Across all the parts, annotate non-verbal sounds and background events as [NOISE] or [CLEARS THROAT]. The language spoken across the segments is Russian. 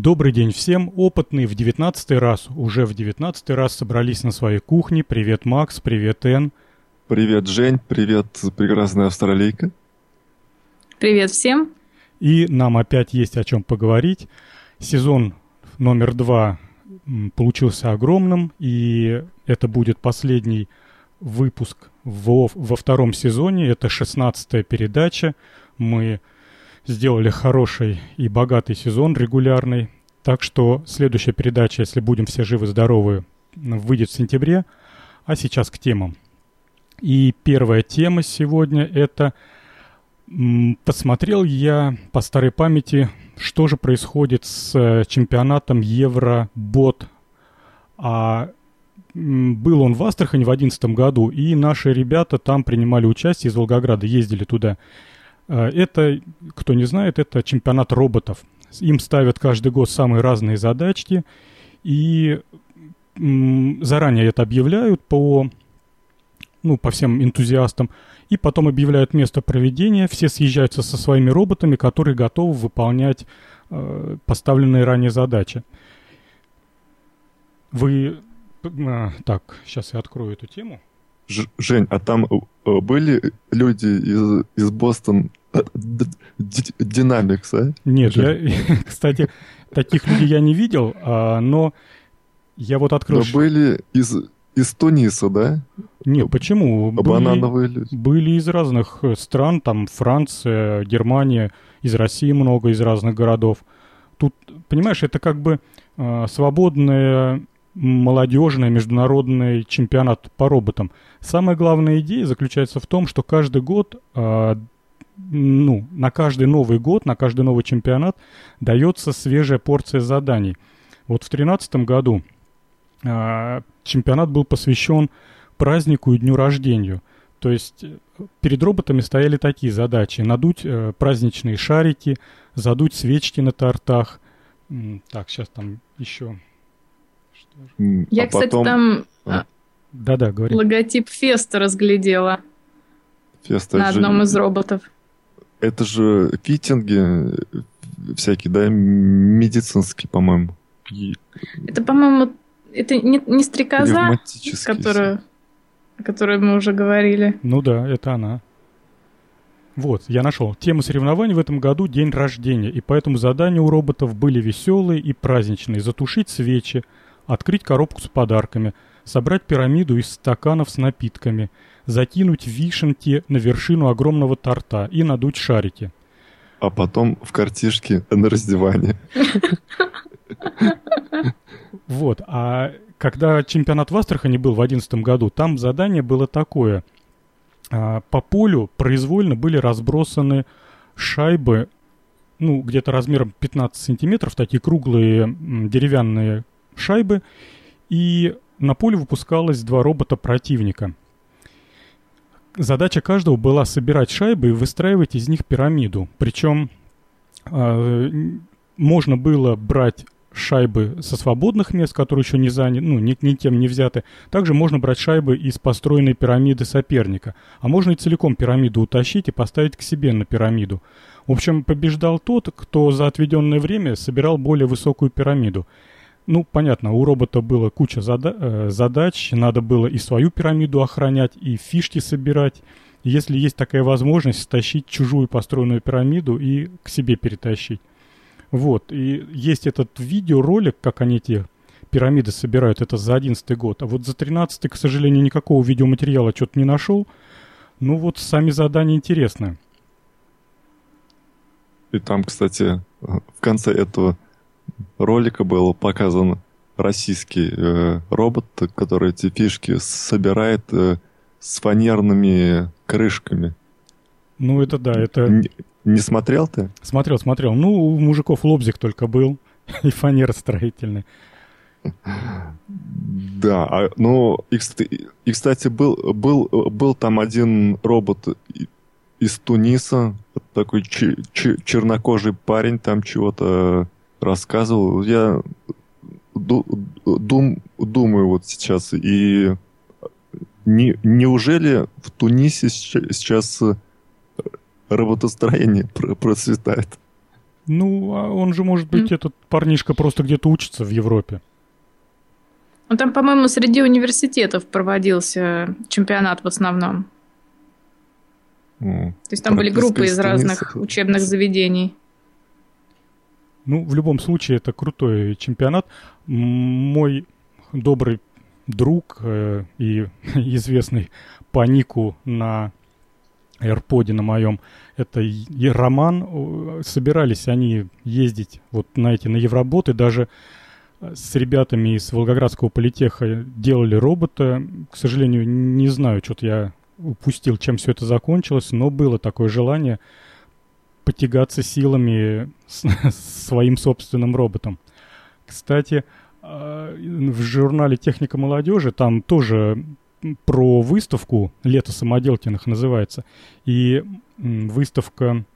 Добрый день всем. Опытные в девятнадцатый раз, уже в девятнадцатый раз собрались на своей кухне. Привет, Макс, привет, Эн. Привет, Жень, привет, прекрасная австралийка. Привет всем. И нам опять есть о чем поговорить. Сезон номер два получился огромным, и это будет последний выпуск во, во втором сезоне. Это шестнадцатая передача. Мы сделали хороший и богатый сезон регулярный. Так что следующая передача, если будем все живы-здоровы, выйдет в сентябре. А сейчас к темам. И первая тема сегодня это посмотрел я по старой памяти, что же происходит с э, чемпионатом Евробот. А был он в Астрахани в 2011 году, и наши ребята там принимали участие из Волгограда, ездили туда. Э, это, кто не знает, это чемпионат роботов. Им ставят каждый год самые разные задачки, и заранее это объявляют по, ну, по всем энтузиастам, и потом объявляют место проведения, все съезжаются со своими роботами, которые готовы выполнять э, поставленные ранее задачи. Вы... А, так, сейчас я открою эту тему. Ж, Жень, а там э, были люди из, из Бостон Динамикс, а? Нет, я, [LAUGHS] кстати, таких людей я не видел, а, но я вот открыл... Но были из, из Туниса, да? Нет, почему? Банановые были, были из разных э, стран, там Франция, Германия, из России много, из разных городов. Тут, понимаешь, это как бы э, свободная молодежный международный чемпионат по роботам. Самая главная идея заключается в том, что каждый год э, ну, на каждый Новый год, на каждый новый чемпионат дается свежая порция заданий. Вот в 2013 году э, чемпионат был посвящен празднику и дню рождения. То есть э, перед роботами стояли такие задачи. Надуть э, праздничные шарики, задуть свечки на тортах. Так, сейчас там еще... Я, а кстати, потом... там а. да-да, говори. логотип Феста разглядела Феста на одном же... из роботов. Это же фитинги всякие, да, медицинские, по-моему. Это, по-моему, это не, не стрекоза, которую, о которой мы уже говорили. Ну да, это она. Вот, я нашел. Тема соревнований в этом году – день рождения, и поэтому задания у роботов были веселые и праздничные. Затушить свечи, открыть коробку с подарками, собрать пирамиду из стаканов с напитками – закинуть вишенки на вершину огромного торта и надуть шарики. А потом в картишке на раздевание. Вот, а когда чемпионат в Астрахани был в 2011 году, там задание было такое. А, по полю произвольно были разбросаны шайбы, ну, где-то размером 15 сантиметров, такие круглые деревянные шайбы, и на поле выпускалось два робота противника – задача каждого была собирать шайбы и выстраивать из них пирамиду. Причем э, можно было брать шайбы со свободных мест, которые еще не заняты, ну, ни, никем не взяты. Также можно брать шайбы из построенной пирамиды соперника. А можно и целиком пирамиду утащить и поставить к себе на пирамиду. В общем, побеждал тот, кто за отведенное время собирал более высокую пирамиду. Ну, понятно, у робота было куча зада э, задач, надо было и свою пирамиду охранять, и фишки собирать. Если есть такая возможность, стащить чужую построенную пирамиду и к себе перетащить. Вот, и есть этот видеоролик, как они эти пирамиды собирают, это за 11 год. А вот за 13 к сожалению, никакого видеоматериала что-то не нашел. Ну вот, сами задания интересны. И там, кстати, в конце этого ролика был показан российский э, робот, который эти фишки собирает э, с фанерными крышками. Ну, это да, это... Не, не смотрел ты? Смотрел, смотрел. Ну, у мужиков лобзик только был, [LAUGHS] и фанера строительный. Да, а, ну, и, и, кстати, был, был, был там один робот из Туниса, такой чернокожий парень, там чего-то рассказывал. Я дум, думаю вот сейчас, и не, неужели в Тунисе сейчас работостроение [LAUGHS] процветает? Ну, а он же, может быть, mm. этот парнишка просто где-то учится в Европе. Ну, там, по-моему, среди университетов проводился чемпионат в основном. Mm. То есть там были группы из разных учебных заведений. Ну, в любом случае, это крутой чемпионат. Мой добрый друг э, и [LAUGHS] известный по нику на AirPod на моем, это и Роман. Собирались они ездить вот на эти, на Евроботы, даже э, с ребятами из Волгоградского политеха делали робота. К сожалению, не знаю, что-то я упустил, чем все это закончилось, но было такое желание потягаться силами [LAUGHS] с, своим собственным роботом. Кстати, э, в журнале «Техника молодежи» там тоже про выставку «Лето самоделкиных» называется. И выставка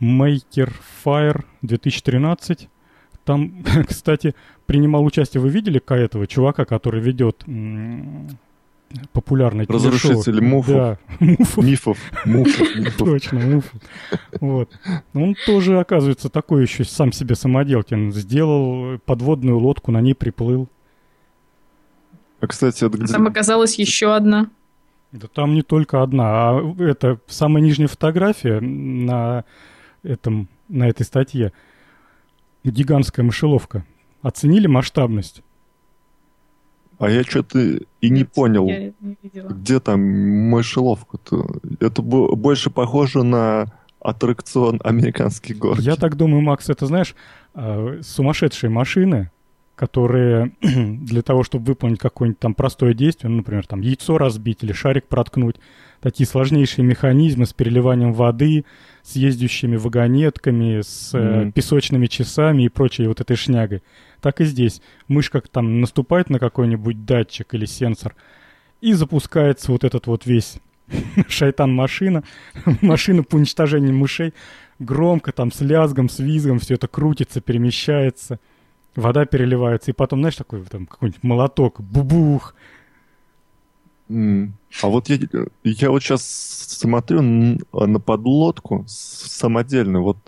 Maker Fire 2013. Там, [LAUGHS] кстати, принимал участие, вы видели этого чувака, который ведет популярный Разрушители муфов. Да, муфов. Мифов. Муфов. [LAUGHS] Точно, муфов. Вот. Он тоже, оказывается, такой еще сам себе самоделкин. Сделал подводную лодку, на ней приплыл. А, кстати, это где... Там оказалась еще одна. Да там не только одна, а это самая нижняя фотография на, этом, на этой статье. Гигантская мышеловка. Оценили масштабность? А я что-то и не понял, не где там мышеловка-то. Это больше похоже на аттракцион американский город. Я так думаю, Макс, это, знаешь, а, сумасшедшие машины, которые [CLEARS THROAT] для того, чтобы выполнить какое-нибудь там простое действие, ну, например, там яйцо разбить или шарик проткнуть, такие сложнейшие механизмы с переливанием воды, с ездящими вагонетками, с mm-hmm. э, песочными часами и прочей вот этой шнягой. Так и здесь. Мышка там наступает на какой-нибудь датчик или сенсор, и запускается вот этот вот весь [LAUGHS] шайтан-машина, [LAUGHS] машина по уничтожению мышей, громко там с лязгом, с визгом все это крутится, перемещается – вода переливается, и потом, знаешь, такой там какой-нибудь молоток, бубух. А вот я, я вот сейчас смотрю на подлодку самодельную, вот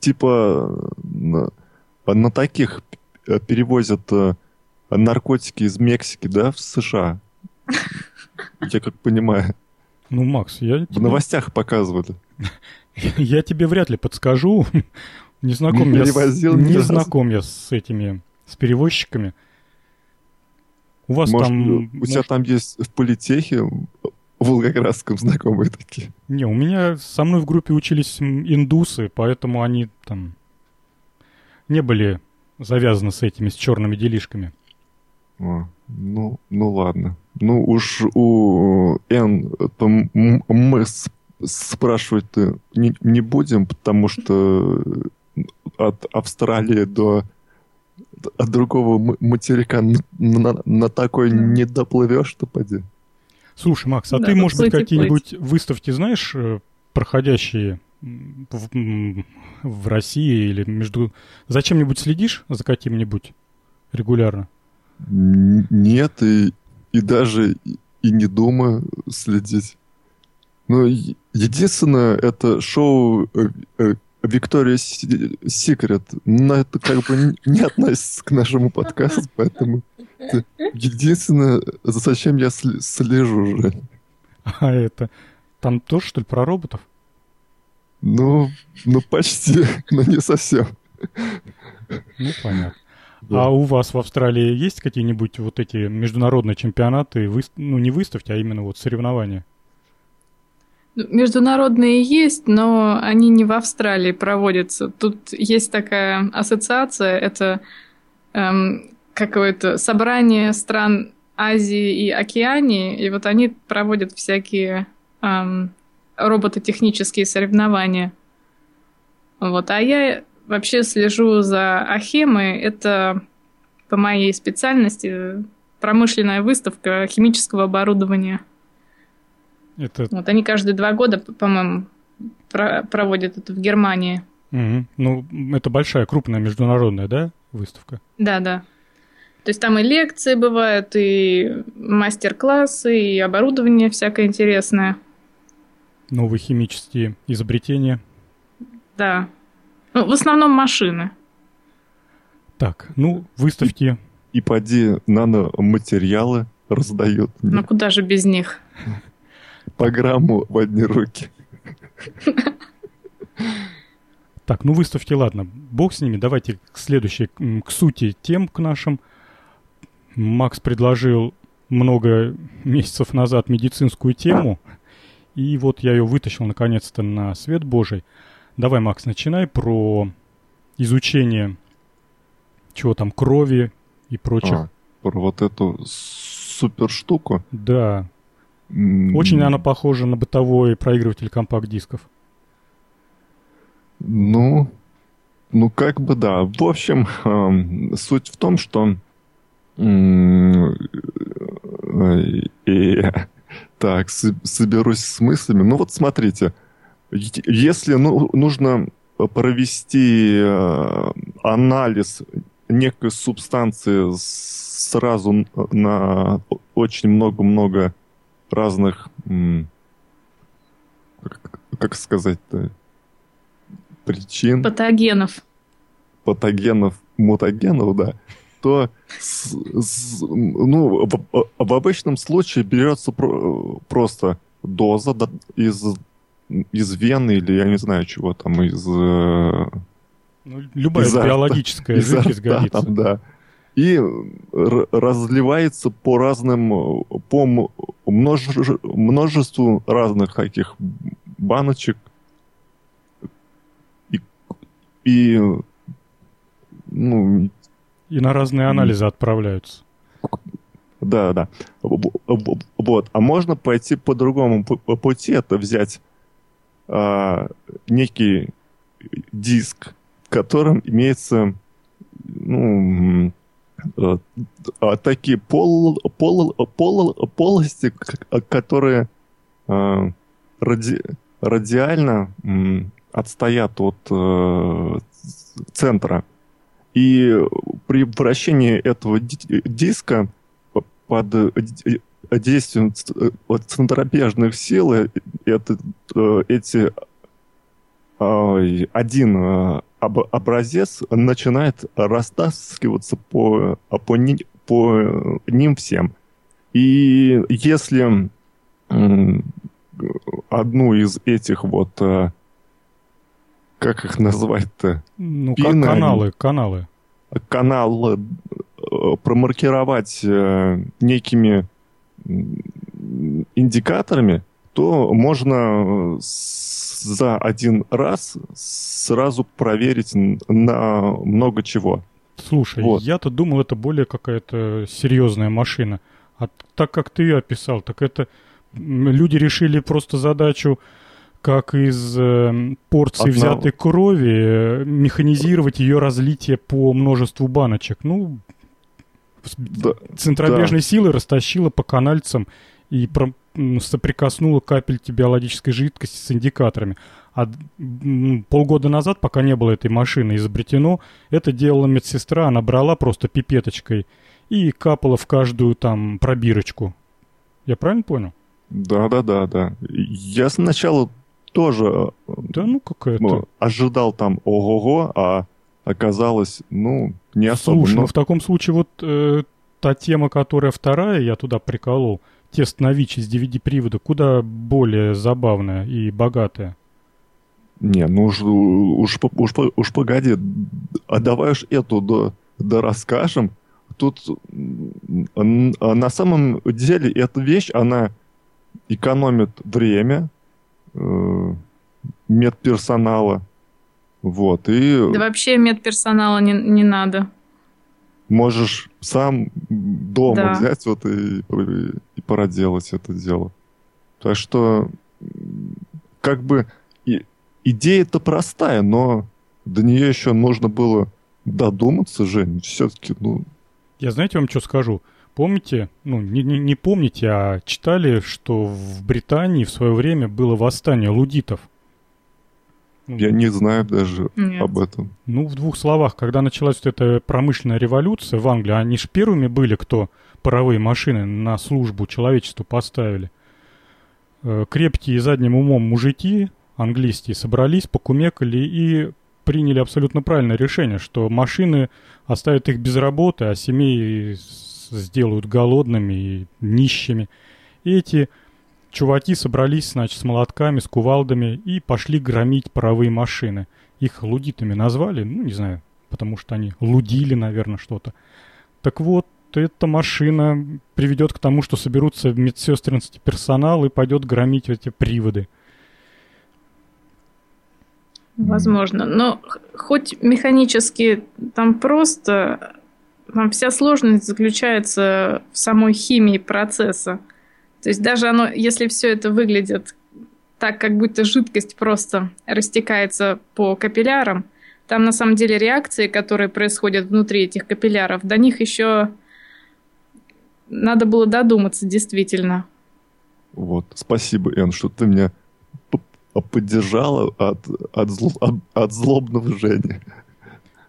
типа на, на таких перевозят э, наркотики из Мексики, да, в США. [LAUGHS] Я как понимаю. Ну, Макс, я... В новостях показывали. [LAUGHS] Я тебе вряд ли подскажу. [LAUGHS] Не знаком, я, с, не знаком я с этими, с перевозчиками. У вас может, там... У тебя там есть в политехе в Волгоградском знакомые такие? Не, у меня со мной в группе учились индусы, поэтому они там не были завязаны с этими, с черными делишками. О, ну, ну ладно. Ну уж у Н то мы спрашивать не, не будем, потому что от Австралии до от другого материка на, на, на такой не доплывешь, что поди. Слушай, Макс, а да, ты, может быть, какие-нибудь выставки знаешь, э, проходящие в, в России или между... Зачем-нибудь следишь за каким-нибудь регулярно? Нет, и, и даже и не думаю следить. Ну, единственное, это шоу э, э, Виктория Секрет, но это как бы не относится к нашему подкасту, поэтому это единственное, зачем я слежу уже. А это там тоже, что ли, про роботов? Ну, ну почти, но не совсем. Ну, понятно. Да. А у вас в Австралии есть какие-нибудь вот эти международные чемпионаты, ну не выставки, а именно вот соревнования? Международные есть, но они не в Австралии проводятся. Тут есть такая ассоциация, это эм, какое-то собрание стран Азии и Океании, и вот они проводят всякие эм, робототехнические соревнования. Вот, а я вообще слежу за Ахемой. Это по моей специальности промышленная выставка химического оборудования. Это... Вот они каждые два года, по-моему, про- проводят это в Германии. Угу. Ну, это большая, крупная международная, да, выставка? Да, да. То есть там и лекции бывают, и мастер-классы, и оборудование всякое интересное. Новые химические изобретения. Да. Ну, в основном машины. Так, ну, выставки. И поди наноматериалы раздают. Ну куда же без них? Программу в одни руки. Так, ну выставки, ладно, бог с ними. Давайте к следующей, к сути тем к нашим. Макс предложил много месяцев назад медицинскую тему, и вот я ее вытащил наконец-то на свет Божий. Давай, Макс, начинай про изучение чего там, крови и прочих. А, про вот эту супер штуку? Да. Очень она похожа на бытовой проигрыватель компакт-дисков. Ну, ну как бы да. В общем, э, суть в том, что э, и, так, соберусь с мыслями. Ну вот смотрите, если ну, нужно провести э, анализ некой субстанции сразу на очень много-много разных, как, как сказать-то, причин. Патогенов. Патогенов, мутагенов, да. То с, с, ну, в, в обычном случае берется про, просто доза из, из вены или я не знаю чего там, из... Э, ну, любая из биологическая из жидкость годится. Там, да. И разливается по разным, по множеству разных таких баночек, и, ну... И на разные анализы отправляются. Да, да. Вот. А можно пойти по другому пути, это взять а, некий диск, в котором имеется ну, такие пол, пол, пол, полости, которые а, ради, радиально отстоят от э, центра. И при вращении этого диска под действием центробежных сил э, это, э, эти один образец начинает растаскиваться по, по, по ним всем. И если одну из этих вот как их назвать-то? Ну, Пины, как каналы, каналы. Каналы э, промаркировать э, некими индикаторами, то можно за один раз сразу проверить на много чего. Слушай, вот. я-то думал, это более какая-то серьезная машина. А так как ты описал, так это люди решили просто задачу как из э, порции Одного. взятой крови э, механизировать ее разлитие по множеству баночек. Ну, да, центробежной да. силы растащила по канальцам и про, соприкоснула капельки биологической жидкости с индикаторами. А полгода назад, пока не было этой машины изобретено, это делала медсестра, она брала просто пипеточкой и капала в каждую там пробирочку. Я правильно понял? Да, да, да, да. Я сначала тоже да, ну, какая-то... ожидал там ого-го, а оказалось, ну, не особо. Слушай, но... ну в таком случае вот э, та тема, которая вторая, я туда приколол, тест на ВИЧ из DVD-привода, куда более забавная и богатая. Не, ну уж, уж, уж, уж погоди, а давай уж эту да, да расскажем. Тут на самом деле эта вещь, она экономит время, э, медперсонала. Вот, и... Да вообще медперсонала не, не надо. Можешь сам дома да. взять вот и, и, и проделать это дело. Так что, как бы, и, идея-то простая, но до нее еще нужно было додуматься, Жень. Все-таки, ну... Я знаете вам что скажу? Помните, ну не, не, не помните, а читали, что в Британии в свое время было восстание лудитов. Я не знаю даже Нет. об этом. Ну, в двух словах, когда началась вот эта промышленная революция в Англии, они же первыми были, кто паровые машины на службу человечеству поставили. Э, крепкие задним умом мужики английские собрались, покумекали и приняли абсолютно правильное решение, что машины оставят их без работы, а семей сделают голодными и нищими. И эти чуваки собрались, значит, с молотками, с кувалдами и пошли громить паровые машины. Их лудитами назвали, ну, не знаю, потому что они лудили, наверное, что-то. Так вот, эта машина приведет к тому, что соберутся медсестринский персонал и пойдет громить эти приводы. Возможно. Но хоть механически там просто, там вся сложность заключается в самой химии процесса. То есть даже оно, если все это выглядит так, как будто жидкость просто растекается по капиллярам, там на самом деле реакции, которые происходят внутри этих капилляров, до них еще надо было додуматься действительно. Вот, спасибо, Эн, что ты меня поддержала от, от, зл, от, от злобного Жени.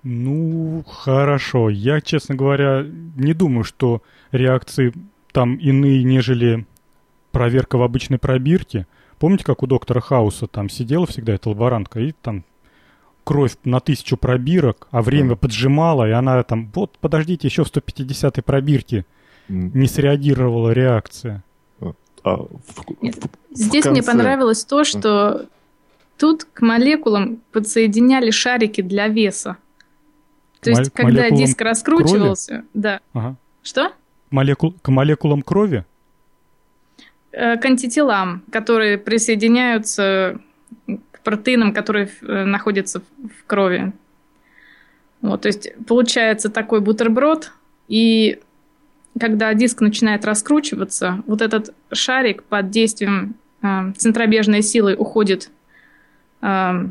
Ну, хорошо. Я, честно говоря, не думаю, что реакции там иные, нежели проверка в обычной пробирке. Помните, как у доктора Хауса там сидела всегда эта лаборантка, и там кровь на тысячу пробирок, а время mm. поджимало, и она там, вот, подождите, еще в 150-й пробирке mm. не среагировала реакция. А в, Нет, в, здесь конце... мне понравилось то, что тут к молекулам подсоединяли шарики для веса. То есть, Мол- когда диск раскручивался, крови? да. Ага. Что? Молекул, к молекулам крови? Э, к антителам, которые присоединяются к протеинам, которые э, находятся в крови. Вот, то есть получается такой бутерброд, и когда диск начинает раскручиваться, вот этот шарик под действием э, центробежной силы уходит э,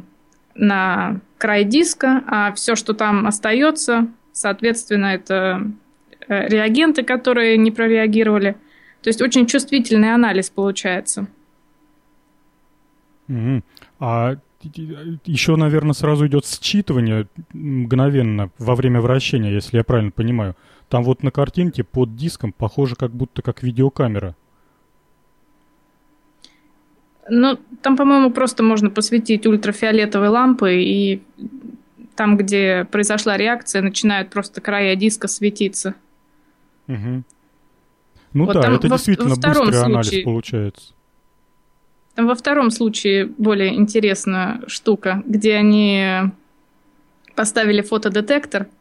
на край диска, а все, что там остается, соответственно, это э, реагенты, которые не прореагировали. То есть очень чувствительный анализ получается. Mm-hmm. А еще, наверное, сразу идет считывание мгновенно во время вращения, если я правильно понимаю. Там вот на картинке под диском похоже как будто как видеокамера. Ну, там, по-моему, просто можно посветить ультрафиолетовые лампы, и там, где произошла реакция, начинают просто края диска светиться. Угу. Ну вот да, это во, действительно во быстрый случае, анализ получается. Там во втором случае более интересная штука, где они поставили фотодетектор –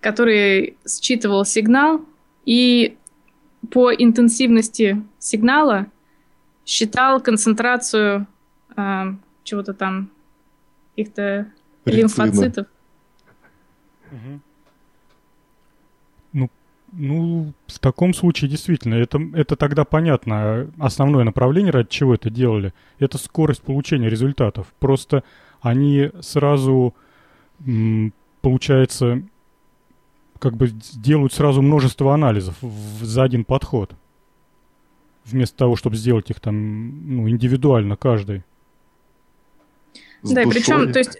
который считывал сигнал и по интенсивности сигнала считал концентрацию э, чего-то там, каких-то лимфоцитов. Угу. Ну, в таком случае действительно, это, это тогда понятно. Основное направление, ради чего это делали, это скорость получения результатов. Просто они сразу, получается, как бы делают сразу множество анализов в, за один подход. Вместо того, чтобы сделать их там ну, индивидуально каждый. С да, душой. причем, то есть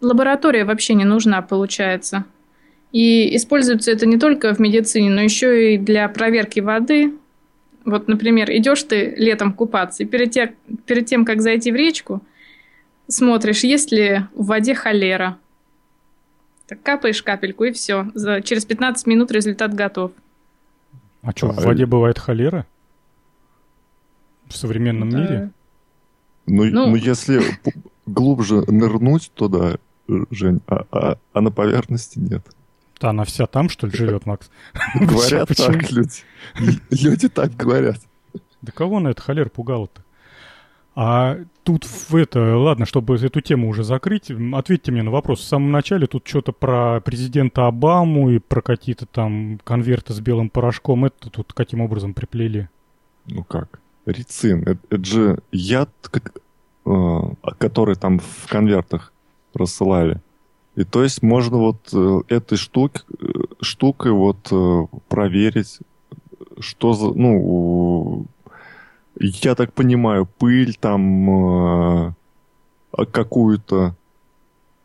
лаборатория вообще не нужна, получается. И используется это не только в медицине, но еще и для проверки воды. Вот, например, идешь ты летом купаться, и перед, те, перед тем, как зайти в речку, смотришь, есть ли в воде холера – так капаешь капельку, и все. За, через 15 минут результат готов. А что, в воде бывает холера? В современном да. мире? Ну, ну, ну, если глубже нырнуть туда, Жень, а, а, а на поверхности нет. Да, она вся там, что ли, живет, Макс? [LAUGHS] Говорят так люди. Люди так говорят. Да кого на это холер пугало-то? А тут в это, ладно, чтобы эту тему уже закрыть, ответьте мне на вопрос. В самом начале тут что-то про президента Обаму и про какие-то там конверты с белым порошком. Это тут каким образом приплели? Ну как? Рицин. Это, это же яд, как, э, который там в конвертах рассылали. И то есть можно вот э, этой штук, э, штукой вот э, проверить, что за, ну, я так понимаю, пыль там э, какую-то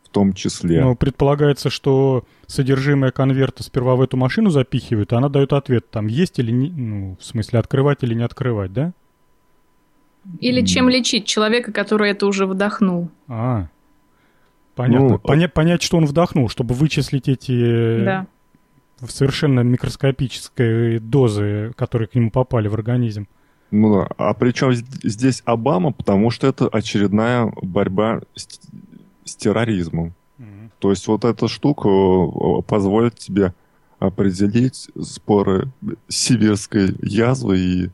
в том числе. Ну, предполагается, что содержимое конверта сперва в эту машину запихивают, а она дает ответ, там есть или не, ну, в смысле, открывать или не открывать, да? Или чем лечить человека, который это уже вдохнул? А, понятно. Ну, Поня- понять, что он вдохнул, чтобы вычислить эти да. совершенно микроскопические дозы, которые к нему попали в организм. Ну, а при чем здесь Обама? Потому что это очередная борьба с, с терроризмом. Mm-hmm. То есть вот эта штука позволит тебе определить споры сибирской язвы и,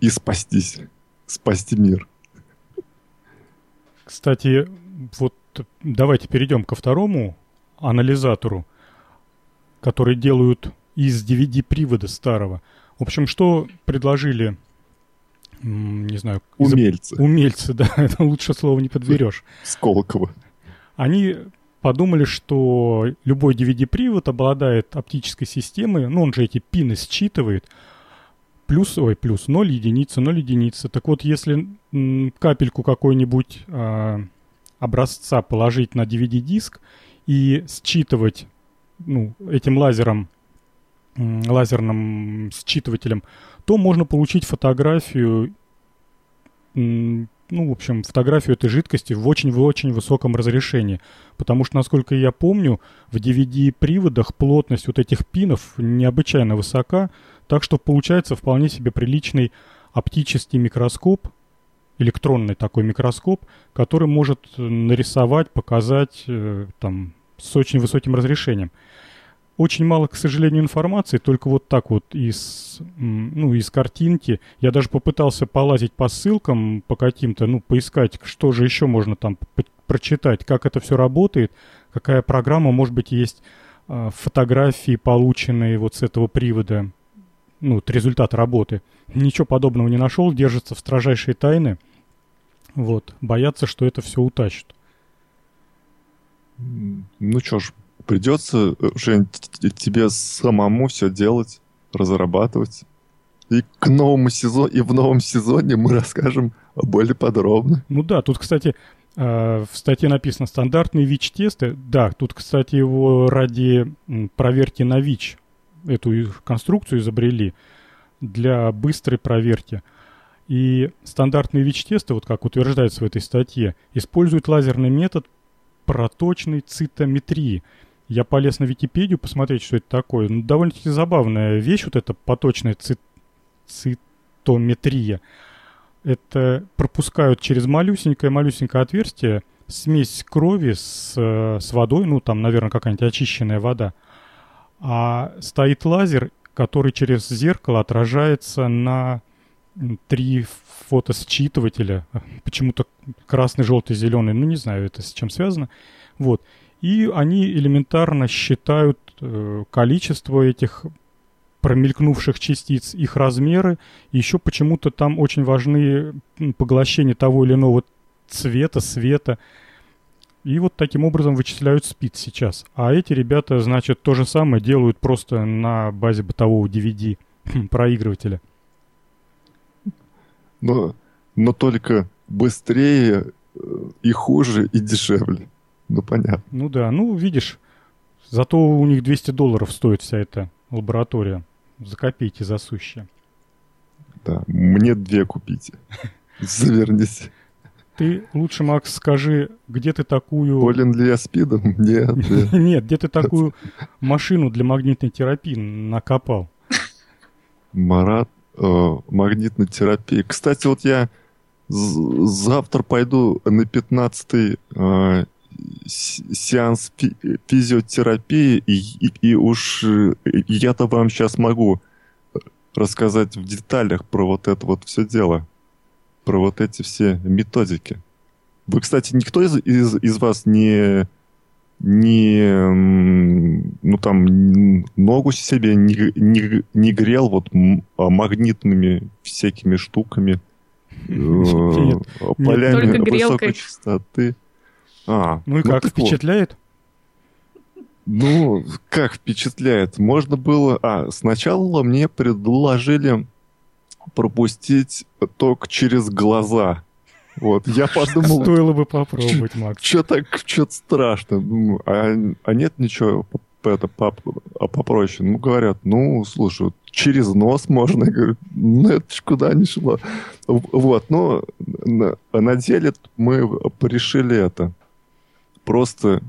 и спастись, спасти мир. Кстати, вот давайте перейдем ко второму анализатору, который делают из DVD-привода старого. В общем, что предложили, не знаю... Умельцы. Из... Умельцы, да, [LAUGHS] это лучше слова не подберешь. Сколково. Они подумали, что любой DVD-привод обладает оптической системой, ну, он же эти пины считывает, плюс, ой, плюс 0 единица, 0 единица. Так вот, если капельку какой-нибудь э, образца положить на DVD-диск и считывать ну, этим лазером, лазерным считывателем, то можно получить фотографию ну, в общем, фотографию этой жидкости в очень-очень высоком разрешении. Потому что, насколько я помню, в DVD-приводах плотность вот этих пинов необычайно высока, так что получается вполне себе приличный оптический микроскоп, электронный такой микроскоп, который может нарисовать, показать э, там с очень высоким разрешением очень мало, к сожалению, информации, только вот так вот из, ну, из картинки. Я даже попытался полазить по ссылкам, по каким-то, ну, поискать, что же еще можно там прочитать, как это все работает, какая программа, может быть, есть э, фотографии, полученные вот с этого привода, ну, вот результат работы. Ничего подобного не нашел, держится в строжайшей тайне. Вот, боятся, что это все утащат. Ну что ж, Придется, Жень, тебе самому все делать, разрабатывать. И к новому сезону, и в новом сезоне мы расскажем более подробно. Ну да, тут, кстати, э, в статье написано стандартные ВИЧ-тесты. Да, тут, кстати, его ради проверки на ВИЧ эту конструкцию изобрели для быстрой проверки. И стандартные ВИЧ-тесты, вот как утверждается в этой статье, используют лазерный метод проточной цитометрии – я полез на Википедию посмотреть, что это такое. Ну, довольно-таки забавная вещь, вот эта поточная цит... цитометрия. Это пропускают через малюсенькое-малюсенькое отверстие смесь крови с, с водой, ну, там, наверное, какая-нибудь очищенная вода. А стоит лазер, который через зеркало отражается на три фотосчитывателя. Почему-то красный, желтый, зеленый. Ну, не знаю, это с чем связано. Вот и они элементарно считают э, количество этих промелькнувших частиц, их размеры. еще почему-то там очень важны поглощения того или иного цвета, света. И вот таким образом вычисляют спид сейчас. А эти ребята, значит, то же самое делают просто на базе бытового DVD [CLEARS THROAT] проигрывателя. Но, но только быстрее э, и хуже, и дешевле. Ну, понятно. Ну да, ну, видишь, зато у них 200 долларов стоит вся эта лаборатория. За копейки засущая. Да, мне две купите. [LAUGHS] Завернись. Ты лучше, Макс, скажи, где ты такую... Болен ли я спидом? Нет. [LAUGHS] Нет, где ты такую машину для магнитной терапии накопал? Марат, э, магнитной терапии. Кстати, вот я завтра пойду на 15-й сеанс физиотерапии, и, и, и уж э, я-то вам сейчас могу рассказать в деталях про вот это вот все дело, про вот эти все методики. Вы, кстати, никто из, из, из вас не, не, ну там, ногу себе не, не, не грел вот а магнитными всякими штуками, э, полями высокой частоты. А, ну и ну как, впечатляет? Ну, как впечатляет? Можно было... А, сначала мне предложили пропустить ток через глаза. Вот, я подумал... Стоило бы попробовать, Макс. Что так, что страшно. А, а нет ничего, это попроще. Ну, говорят, ну, слушай, через нос можно. Я говорю, ну, это ж куда не шло. Вот, но на, на деле мы решили это. Просто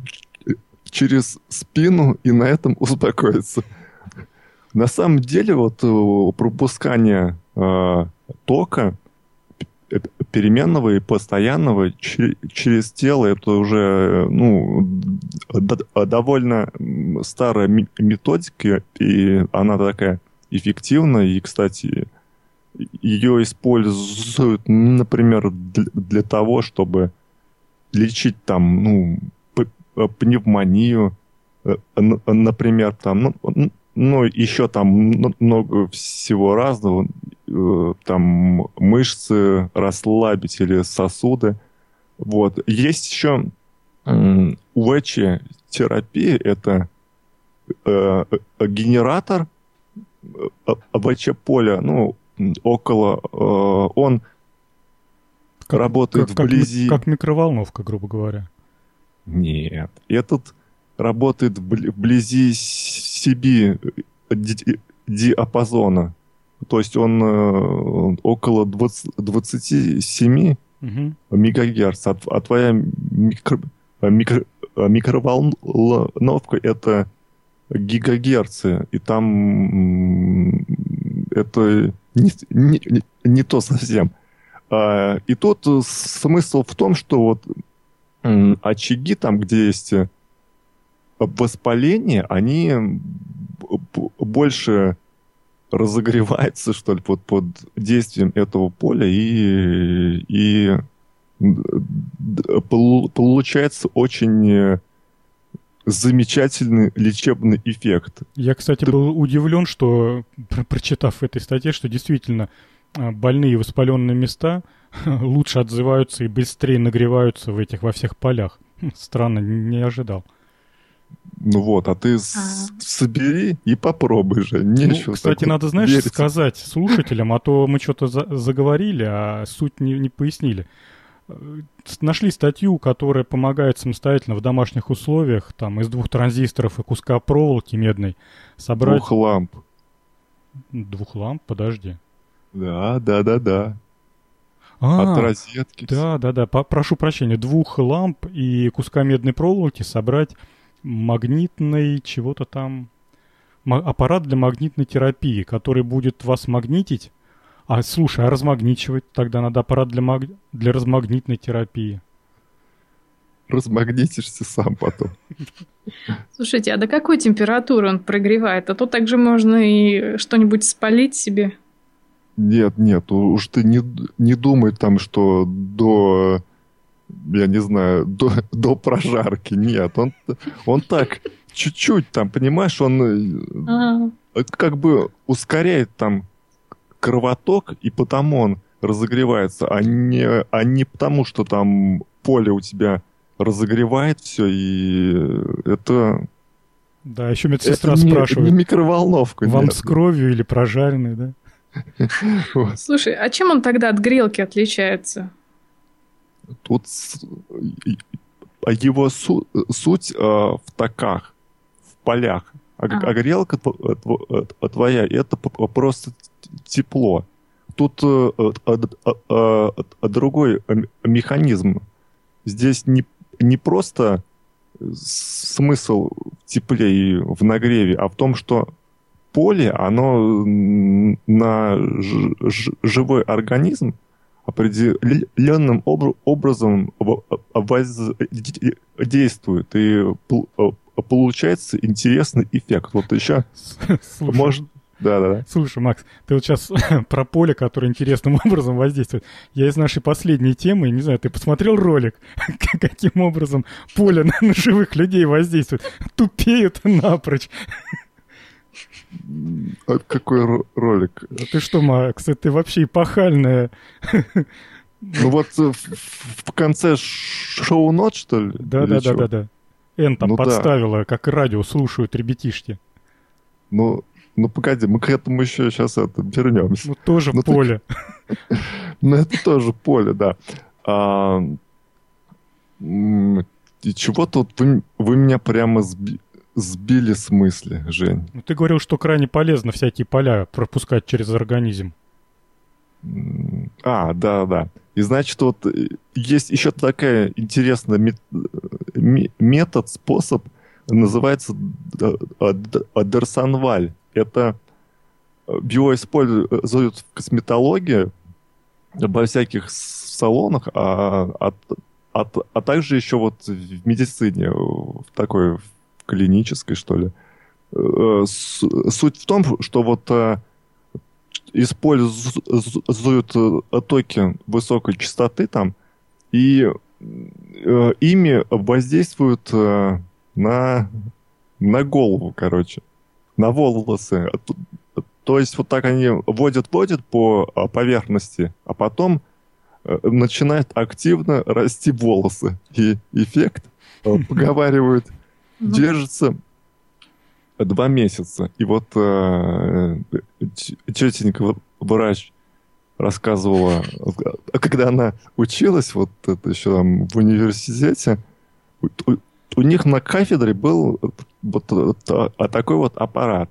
через спину и на этом успокоиться. На самом деле, вот пропускание э, тока переменного и постоянного через тело. Это уже ну, довольно старая методика, и она такая эффективная, и, кстати, ее используют, например, для, того, чтобы лечить там, ну, пневмонию, э, например, там, ну, ну, еще там много всего разного. Э, там мышцы расслабить или сосуды. Вот. Есть еще УВЧ терапия, это э, э, генератор э, ВЧ поля, ну, около, э, он как, работает как, вблизи... Как, как микроволновка, грубо говоря. Нет, этот работает вблизи CB диапазона. То есть он э, около 20, 27 угу. мегагерц, а, а твоя микро, микро, микроволновка это гигагерцы, и там это не, не, не то совсем. А, и тут смысл в том, что вот очаги там, где есть воспаление, они больше разогревается, что ли, под, под действием этого поля, и, и получается очень замечательный лечебный эффект. Я, кстати, Ты... был удивлен, что, прочитав в этой статье, что действительно а, больные воспаленные места [LAUGHS] лучше отзываются и быстрее нагреваются в этих во всех полях. Странно, не ожидал. Ну вот, а ты а. собери и попробуй же. Нечего ну, кстати, надо, знаешь, верить. сказать слушателям, а то мы что-то за заговорили, а суть не, не пояснили. Э, нашли статью, которая помогает самостоятельно в домашних условиях, там, из двух транзисторов и куска проволоки медной собрать... Двух ламп. Двух ламп? Подожди. Да, да, да, да. А, От розетки. Да, да, да. Прошу прощения. Двух ламп и куска медной проволоки собрать магнитной чего-то там... Аппарат для магнитной терапии, который будет вас магнитить. А, слушай, а размагничивать тогда надо аппарат для, маг... для размагнитной терапии. Размагнитишься сам потом. Слушайте, а до какой температуры он прогревает? А то также можно и что-нибудь спалить себе. Нет, нет, уж ты не, не думай там, что до я не знаю, [LAUGHS] до, до прожарки. Нет, он, он так чуть-чуть там, понимаешь, он ага. как бы ускоряет там кровоток, и потому он разогревается, а не, а не потому, что там поле у тебя разогревает все, и это... Да, еще медсестра это спрашивает. Не, микроволновка. Вам нет. с кровью или прожаренный, да? [LAUGHS] Слушай, а чем он тогда от грелки отличается? Тут его су суть э, в таках, в полях. А, а. а грелка твоя это просто тепло. Тут э, э, другой механизм. Здесь не, не просто смысл в тепле и в нагреве, а в том, что поле, оно на живой организм определенным образом воздействует. И получается интересный эффект. Вот еще может... Да, да, да. Слушай, Макс, ты вот сейчас [LAUGHS] про поле, которое интересным [LAUGHS] образом воздействует. Я из нашей последней темы, не знаю, ты посмотрел ролик, [LAUGHS] каким образом поле на, на живых людей воздействует? Тупеют напрочь. А какой ролик? А ты что, Макс, ты вообще эпохальная. Ну вот в, в конце шоу-нот, что ли? Да-да-да-да-да. Эн там ну, подставила, да. как радио слушают ребятишки. Ну, ну погоди, мы к этому еще сейчас это вернемся. Ну тоже ну, поле. Ты... [LAUGHS] ну это тоже поле, да. А... И чего тут вы, вы меня прямо сби сбили с мысли, Жень. Ну, ты говорил, что крайне полезно всякие поля пропускать через организм. А, да, да. И значит, вот э, есть еще такая интересная мет, метод, способ, называется Дерсанваль. Это его используют в косметологии, во всяких салонах, а, а, а, а также еще вот в медицине, в такой в клинической, что ли. Э, суть в том, что вот э, используют э, токи высокой частоты там, и ими воздействуют на, на голову, короче, на волосы. То есть вот так они водят-водят по поверхности, а потом начинают активно расти волосы. И эффект, поговаривают, держится два месяца. И вот э, тетенька врач рассказывала, когда она училась, вот это еще там в университете, у, у них на кафедре был вот а, такой вот аппарат.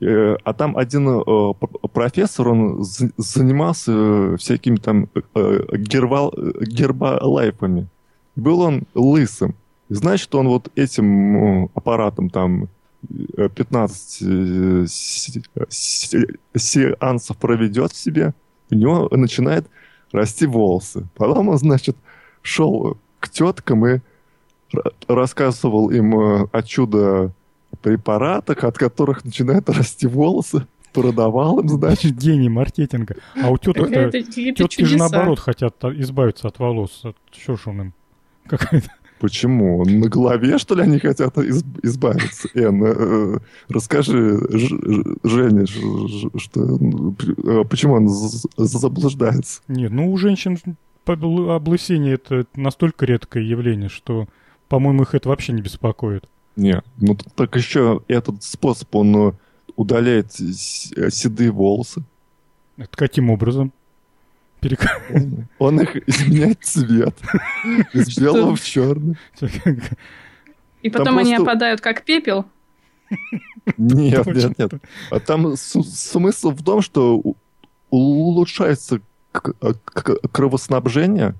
Э, а там один э, профессор, он занимался всякими там гербал, гербалайфами. Был он лысым. Значит, он вот этим аппаратом там 15 э, сеансов проведет в себе, у него начинает расти волосы. Потом он, значит, шел к теткам и рассказывал им э, о чудо препаратах, от которых начинают расти волосы. Продавал им, значит. [LAUGHS] Гений маркетинга. А у теток-то... Тетки же наоборот хотят избавиться от волос. Что ж он им? Какая-то... Почему? На голове, что ли, они хотят избавиться? Эн, э, расскажи, Женя, что, э, почему он заблуждается? Нет, ну у женщин облысение это настолько редкое явление, что, по-моему, их это вообще не беспокоит. Нет, ну так еще этот способ, он э, удаляет седые волосы. Это каким образом? Перек... Он, он их изменяет цвет. [LAUGHS] Из белого в черный. И потом они опадают как пепел? Нет, нет, нет. А там смысл в том, что улучшается кровоснабжение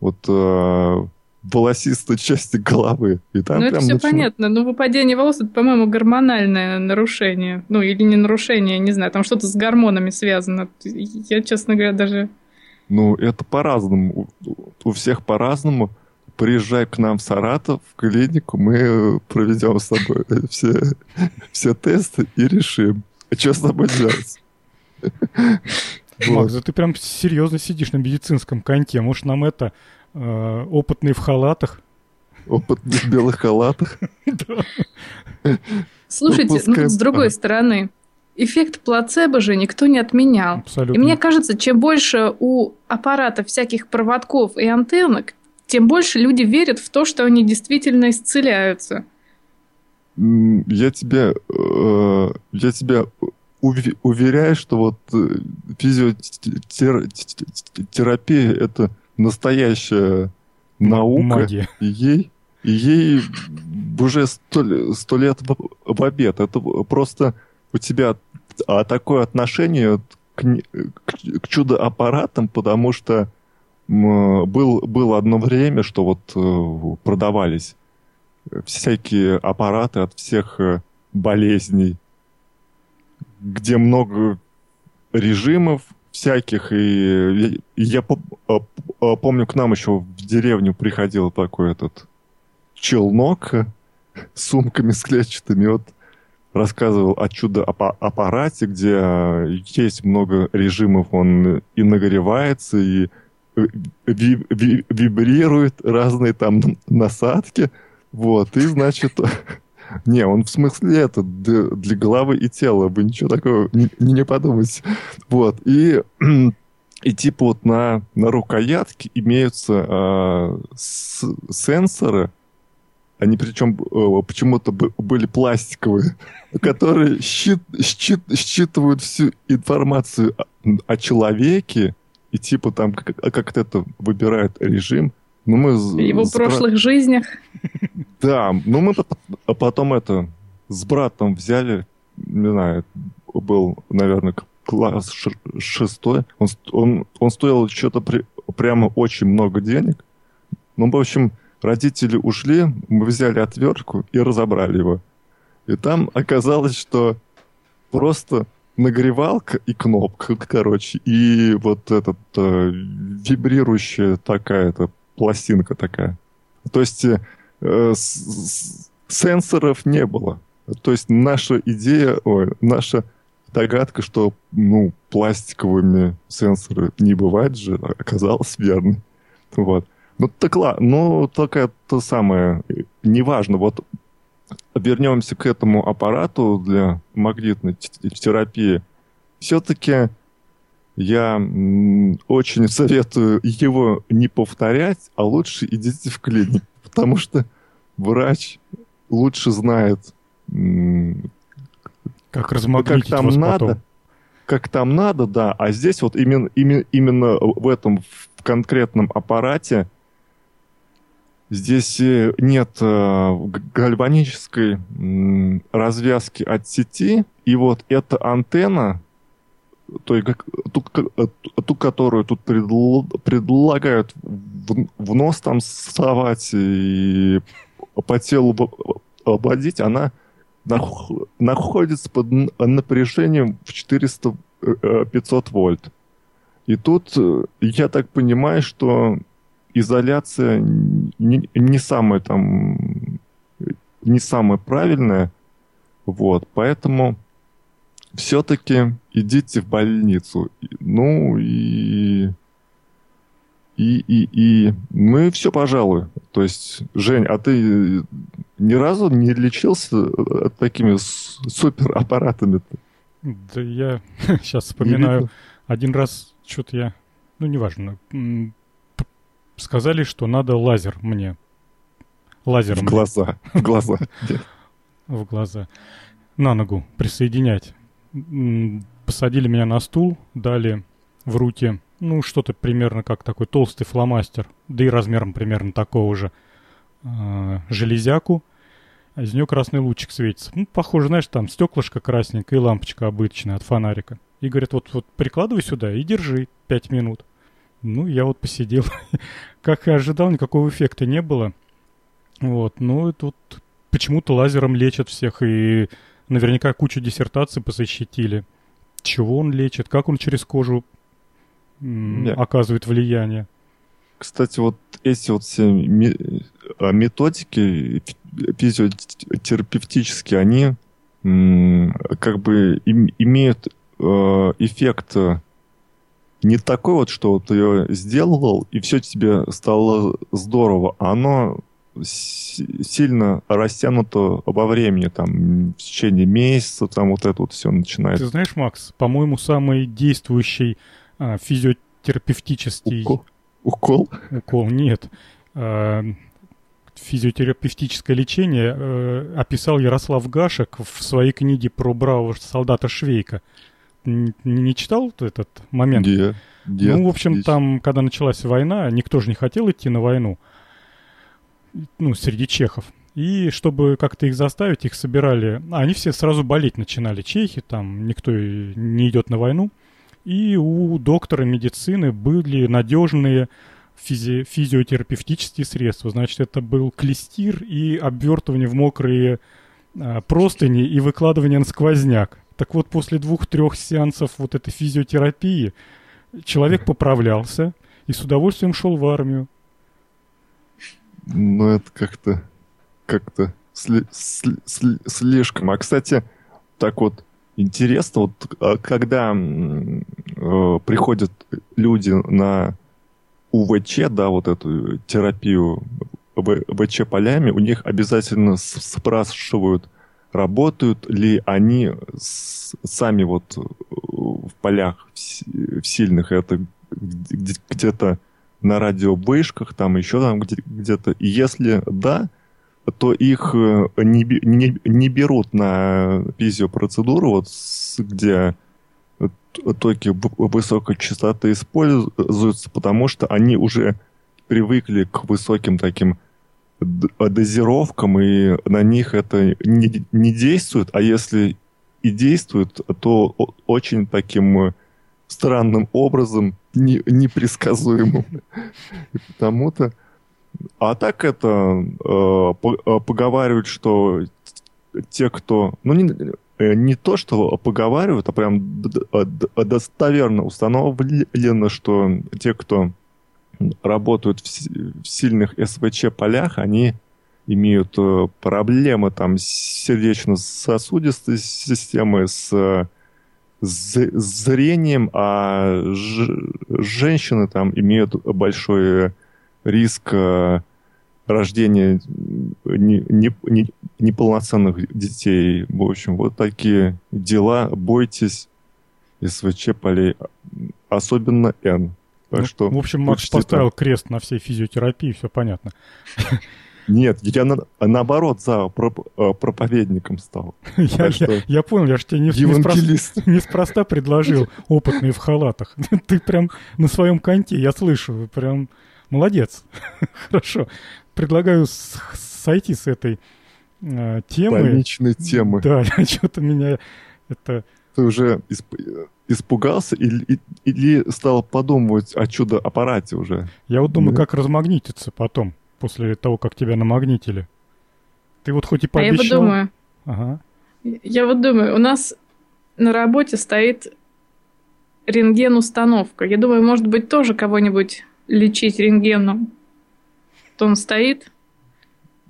вот э, волосистой части головы. И там ну, это все понятно. Но выпадение волос, это, по-моему, гормональное нарушение. Ну, или не нарушение, не знаю. Там что-то с гормонами связано. Я, честно говоря, даже ну, это по-разному. У всех по-разному. Приезжай к нам в Саратов, в клинику, мы проведем с тобой [LAUGHS] все, все тесты и решим, что с тобой делать. [LAUGHS] Макс, да ты прям серьезно сидишь на медицинском коньке. Может, нам это э, опытные в халатах? Опытные в белых халатах? [LAUGHS] Слушайте, ну, с другой стороны, эффект плацебо же никто не отменял. Абсолютно. И мне кажется, чем больше у аппарата всяких проводков и антеннок, тем больше люди верят в то, что они действительно исцеляются. Я тебя, э, я тебя уверяю, что вот э, физиотерапия это настоящая наука. Магия. И ей, и ей уже сто, сто лет в обед. Это просто у тебя а, такое отношение к, к, к чудо-аппаратам, потому что был, было одно время, что вот э, продавались всякие аппараты от всех э, болезней, где много режимов всяких, и я, я помню, к нам еще в деревню приходил такой этот челнок с сумками с клетчатыми, вот рассказывал о чудо-аппарате, где э, есть много режимов, он и нагревается, и э, вибрирует, разные там насадки, вот, и, значит, [LAUGHS] не, он в смысле это для, головы и тела, вы ничего такого не, не подумайте, вот, и [CLEARS THROAT] и типа вот на, на рукоятке имеются э, с, сенсоры, они причем э, почему-то были пластиковые, [LAUGHS] которые счит, счит, считывают всю информацию о, человеке и типа там как-то как это выбирают режим. Ну, мы Его спра... прошлых жизнях. [LAUGHS] Да, ну мы потом это с братом взяли, не знаю, был, наверное, класс шестой. Он, он, он стоил что-то при, прямо очень много денег. Ну, в общем, родители ушли, мы взяли отвертку и разобрали его. И там оказалось, что просто нагревалка и кнопка, короче, и вот этот э, вибрирующая такая-то пластинка такая. То есть э, с, сенсоров не было. То есть наша идея, ой, наша догадка, что ну, пластиковыми сенсоры не бывает же, оказалась верной. Вот. Ну, так ладно, ну, только это самое, неважно, вот вернемся к этому аппарату для магнитной терапии. Все-таки я очень советую его не повторять, а лучше идите в клинику, [LAUGHS] потому что врач лучше знает, как размагнитить как там вас надо, потом. как там надо, да. А здесь вот именно, именно, именно в этом в конкретном аппарате Здесь э, нет э, гальванической развязки от сети, и вот эта антенна, то есть, ту, э, ту, которую тут предлагают в, в нос там совать и по телу обводить, она находится под напряжением в 400-500 вольт. И тут я так понимаю, что изоляция не, не самая там не самая правильная, вот, поэтому все-таки идите в больницу, ну и и, и, и ну и все, пожалуй. То есть, Жень, а ты ни разу не лечился э, такими супер аппаратами? Да я [LAUGHS] сейчас вспоминаю. Один раз что-то я, ну неважно, сказали, что надо лазер мне. Лазером. В глаза. В глаза. В глаза. На ногу присоединять. Посадили меня на стул, дали в руки, ну, что-то примерно как такой толстый фломастер, да и размером примерно такого же, а, железяку, а из нее красный лучик светится. Ну, похоже, знаешь, там стеклышко красненькое и лампочка обычная от фонарика. И говорят, вот, вот прикладывай сюда и держи пять минут. Ну, я вот посидел. [LAUGHS] как и ожидал, никакого эффекта не было. Вот, ну, тут почему-то лазером лечат всех, и наверняка кучу диссертаций посощетили. Чего он лечит, как он через кожу м- оказывает влияние. Кстати, вот эти вот все а, методики физиотерапевтические, они как бы имеют э, эффект не такой вот, что ты ее сделал, и все тебе стало здорово, а оно сильно растянуто во времени, там, в течение месяца, там вот это вот все начинает. Ты знаешь, Макс, по-моему, самый действующий а, физиотерапевтический... Укол? Укол? Укол, нет. А, физиотерапевтическое лечение а, описал Ярослав Гашек в своей книге про бравого солдата Швейка не, не читал этот момент? Нет. Нет, ну, в общем, здесь... там, когда началась война, никто же не хотел идти на войну. Ну, среди чехов. И чтобы как-то их заставить, их собирали... А, они все сразу болеть начинали. Чехи, там никто не идет на войну. И у доктора медицины были надежные физи- физиотерапевтические средства. Значит, это был клестир и обвертывание в мокрые а, простыни и выкладывание на сквозняк. Так вот, после двух-трех сеансов вот этой физиотерапии человек поправлялся и с удовольствием шел в армию. Ну, это как-то как-то сли, сли, сли, слишком. А, кстати, так вот, интересно, вот а когда э, приходят люди на УВЧ, да, вот эту терапию ВЧ-полями, у них обязательно спрашивают, работают ли они с, сами вот э, в полях в, сильных, это где-то на радиовышках, там еще там где-то. Если да, то их э, не, не, не берут на физиопроцедуру, вот где токи высокой частоты используются, потому что они уже привыкли к высоким таким дозировкам, и на них это не, не действует, а если и действует, то очень таким странным образом, не, непредсказуемым. И потому-то... А так это э, поговаривают, что те, кто... Ну, не, не то, что поговаривают, а прям достоверно установлено, что те, кто работают в, в сильных СВЧ-полях, они имеют э, проблемы там с сердечно-сосудистой системой, с, с зрением, а ж, женщины там имеют большой риск э, рождения не, не, не, неполноценных детей. В общем, вот такие дела. Бойтесь СВЧ полей, особенно N. Так ну, что в общем, Макс поставил так. крест на всей физиотерапии, все понятно. [LAUGHS] Нет, я на, наоборот за проп, э, проповедником стал. [LAUGHS] я, я, я понял, я же тебе не, неспроста, [LAUGHS] неспроста предложил опытные в халатах. Ты прям на своем конте, я слышу, прям молодец. Хорошо. Предлагаю сойти с этой э, темы. Больничной темы. Да, что-то меня это... Ты уже испугался или, или стал подумывать о чудо-аппарате уже? Я вот думаю, как размагнититься потом, после того, как тебя намагнитили. Ты вот хоть и пообещал... А я вот думаю... Ага. Я вот думаю, у нас на работе стоит рентген-установка. Я думаю, может быть, тоже кого-нибудь лечить рентгеном. То он стоит.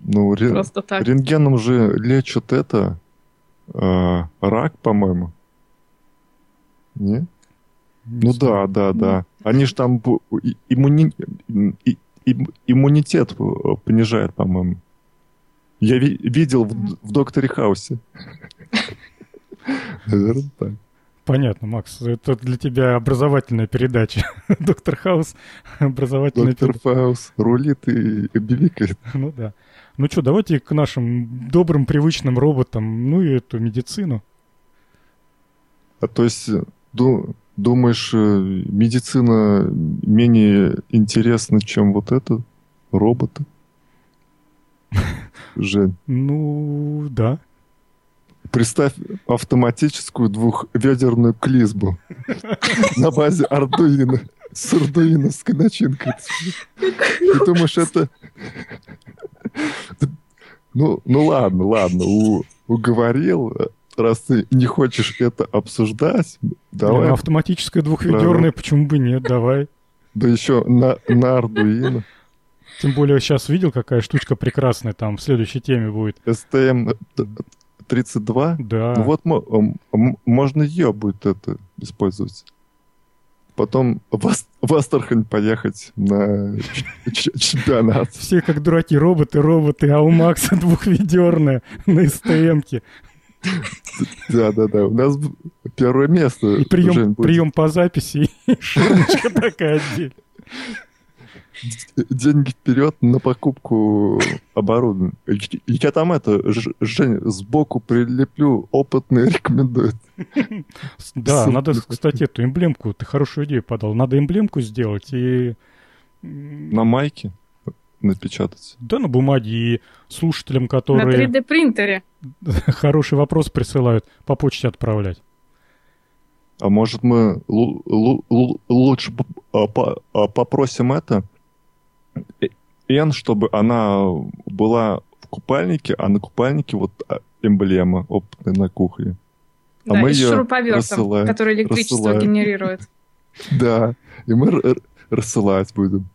Ну, ре... Просто так. рентгеном же лечат это... Э, рак, по-моему. Не? ну да, да, да. Они же там иммуни... иммунитет понижает, по-моему. Я ви- видел в, в Докторе Хаусе. [LAUGHS] Наверное, так. Понятно, Макс. Это для тебя образовательная передача. [LAUGHS] Доктор Хаус образовательная Доктор передача. Хаус рулит и бибикает. [LAUGHS] Ну да. Ну что, давайте к нашим добрым, привычным роботам, ну и эту медицину. А то есть Думаешь, э, медицина менее интересна, чем вот это? Роботы? [LAUGHS] Жень. Ну, да. Представь автоматическую двухведерную клизму [LAUGHS] на базе Ардуина с ардуиновской начинкой. Ты думаешь, это... Ну, ну ладно, ладно, уговорил раз ты не хочешь это обсуждать, давай. Ну, автоматическая двухведерная, почему бы нет, давай. Да еще на, на Arduino. Тем более сейчас видел, какая штучка прекрасная там в следующей теме будет. STM 32? Да. Ну вот можно ее будет это использовать. Потом в, в Астрахань поехать на чемпионат. Все как дураки, роботы, роботы, а у Макса двухведерная на СТМ-ке. Да, да, да. У нас первое место. И прием, прием по записи, и ширмочка такая отдельно. Деньги вперед на покупку оборудования. Я там это, Жень, сбоку прилеплю, опытный рекомендует. Да, надо, кстати, эту эмблемку, ты хорошую идею подал. Надо эмблемку сделать и... На майке? Напечатать? Да, на бумаге и слушателям, которые... На 3D-принтере. [LAUGHS] Хороший вопрос присылают, по почте отправлять. А может мы лучше а, а, попросим это? Н, чтобы она была в купальнике, а на купальнике вот а, эмблема опытная на кухне. А да, мы и с шуруповертом, который электричество рассылаем. генерирует. [LAUGHS] Да, и мы рассылать будем.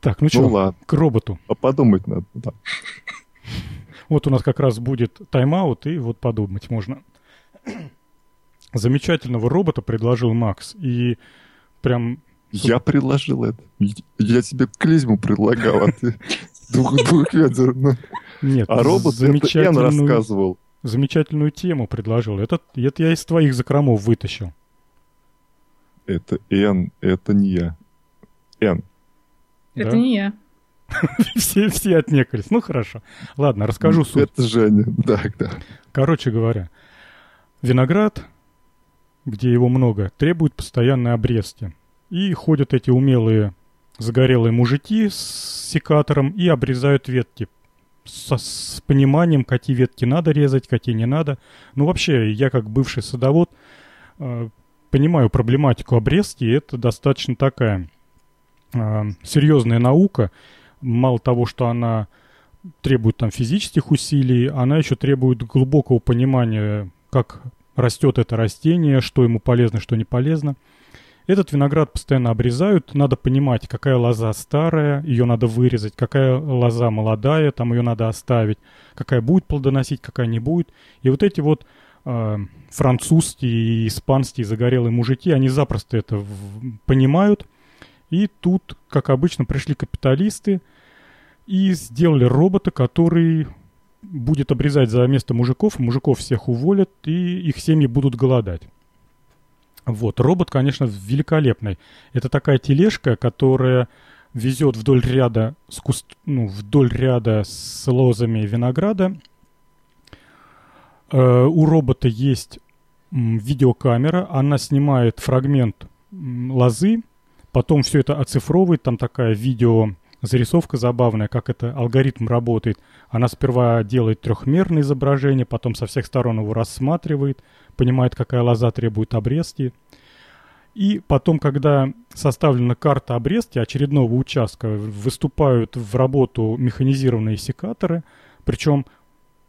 Так, ну, ну что, ладно. к роботу. А подумать надо, да. [LAUGHS] Вот у нас как раз будет тайм-аут, и вот подумать можно. [CLEARS THROAT] Замечательного робота предложил Макс, и прям... Я предложил это. Я тебе клизму предлагал, а ты [LAUGHS] двухведерную. Нет, а робот замечательную, это рассказывал. Замечательную тему предложил. Это, это я из твоих закромов вытащил. Это Н, это не я. Н. Это да? не я. [LAUGHS] все, все отнекались. Ну, хорошо. Ладно, расскажу суть. Это Женя, да, да. Короче говоря, виноград, где его много, требует постоянной обрезки. И ходят эти умелые загорелые мужики с секатором и обрезают ветки со, с пониманием, какие ветки надо резать, какие не надо. Ну, вообще, я как бывший садовод э, понимаю проблематику обрезки, и это достаточно такая серьезная наука. Мало того, что она требует там физических усилий, она еще требует глубокого понимания, как растет это растение, что ему полезно, что не полезно. Этот виноград постоянно обрезают, надо понимать, какая лоза старая, ее надо вырезать, какая лоза молодая, там ее надо оставить, какая будет плодоносить, какая не будет. И вот эти вот э, французские и испанские загорелые мужики, они запросто это в, понимают. И тут, как обычно, пришли капиталисты и сделали робота, который будет обрезать за место мужиков, мужиков всех уволят, и их семьи будут голодать. Вот, робот, конечно, великолепный. Это такая тележка, которая везет вдоль ряда с куст... ну, вдоль ряда с лозами винограда. Э, у робота есть видеокамера, она снимает фрагмент лозы, потом все это оцифровывает, там такая видео зарисовка забавная, как это алгоритм работает. Она сперва делает трехмерное изображение, потом со всех сторон его рассматривает, понимает, какая лоза требует обрезки. И потом, когда составлена карта обрезки очередного участка, выступают в работу механизированные секаторы, причем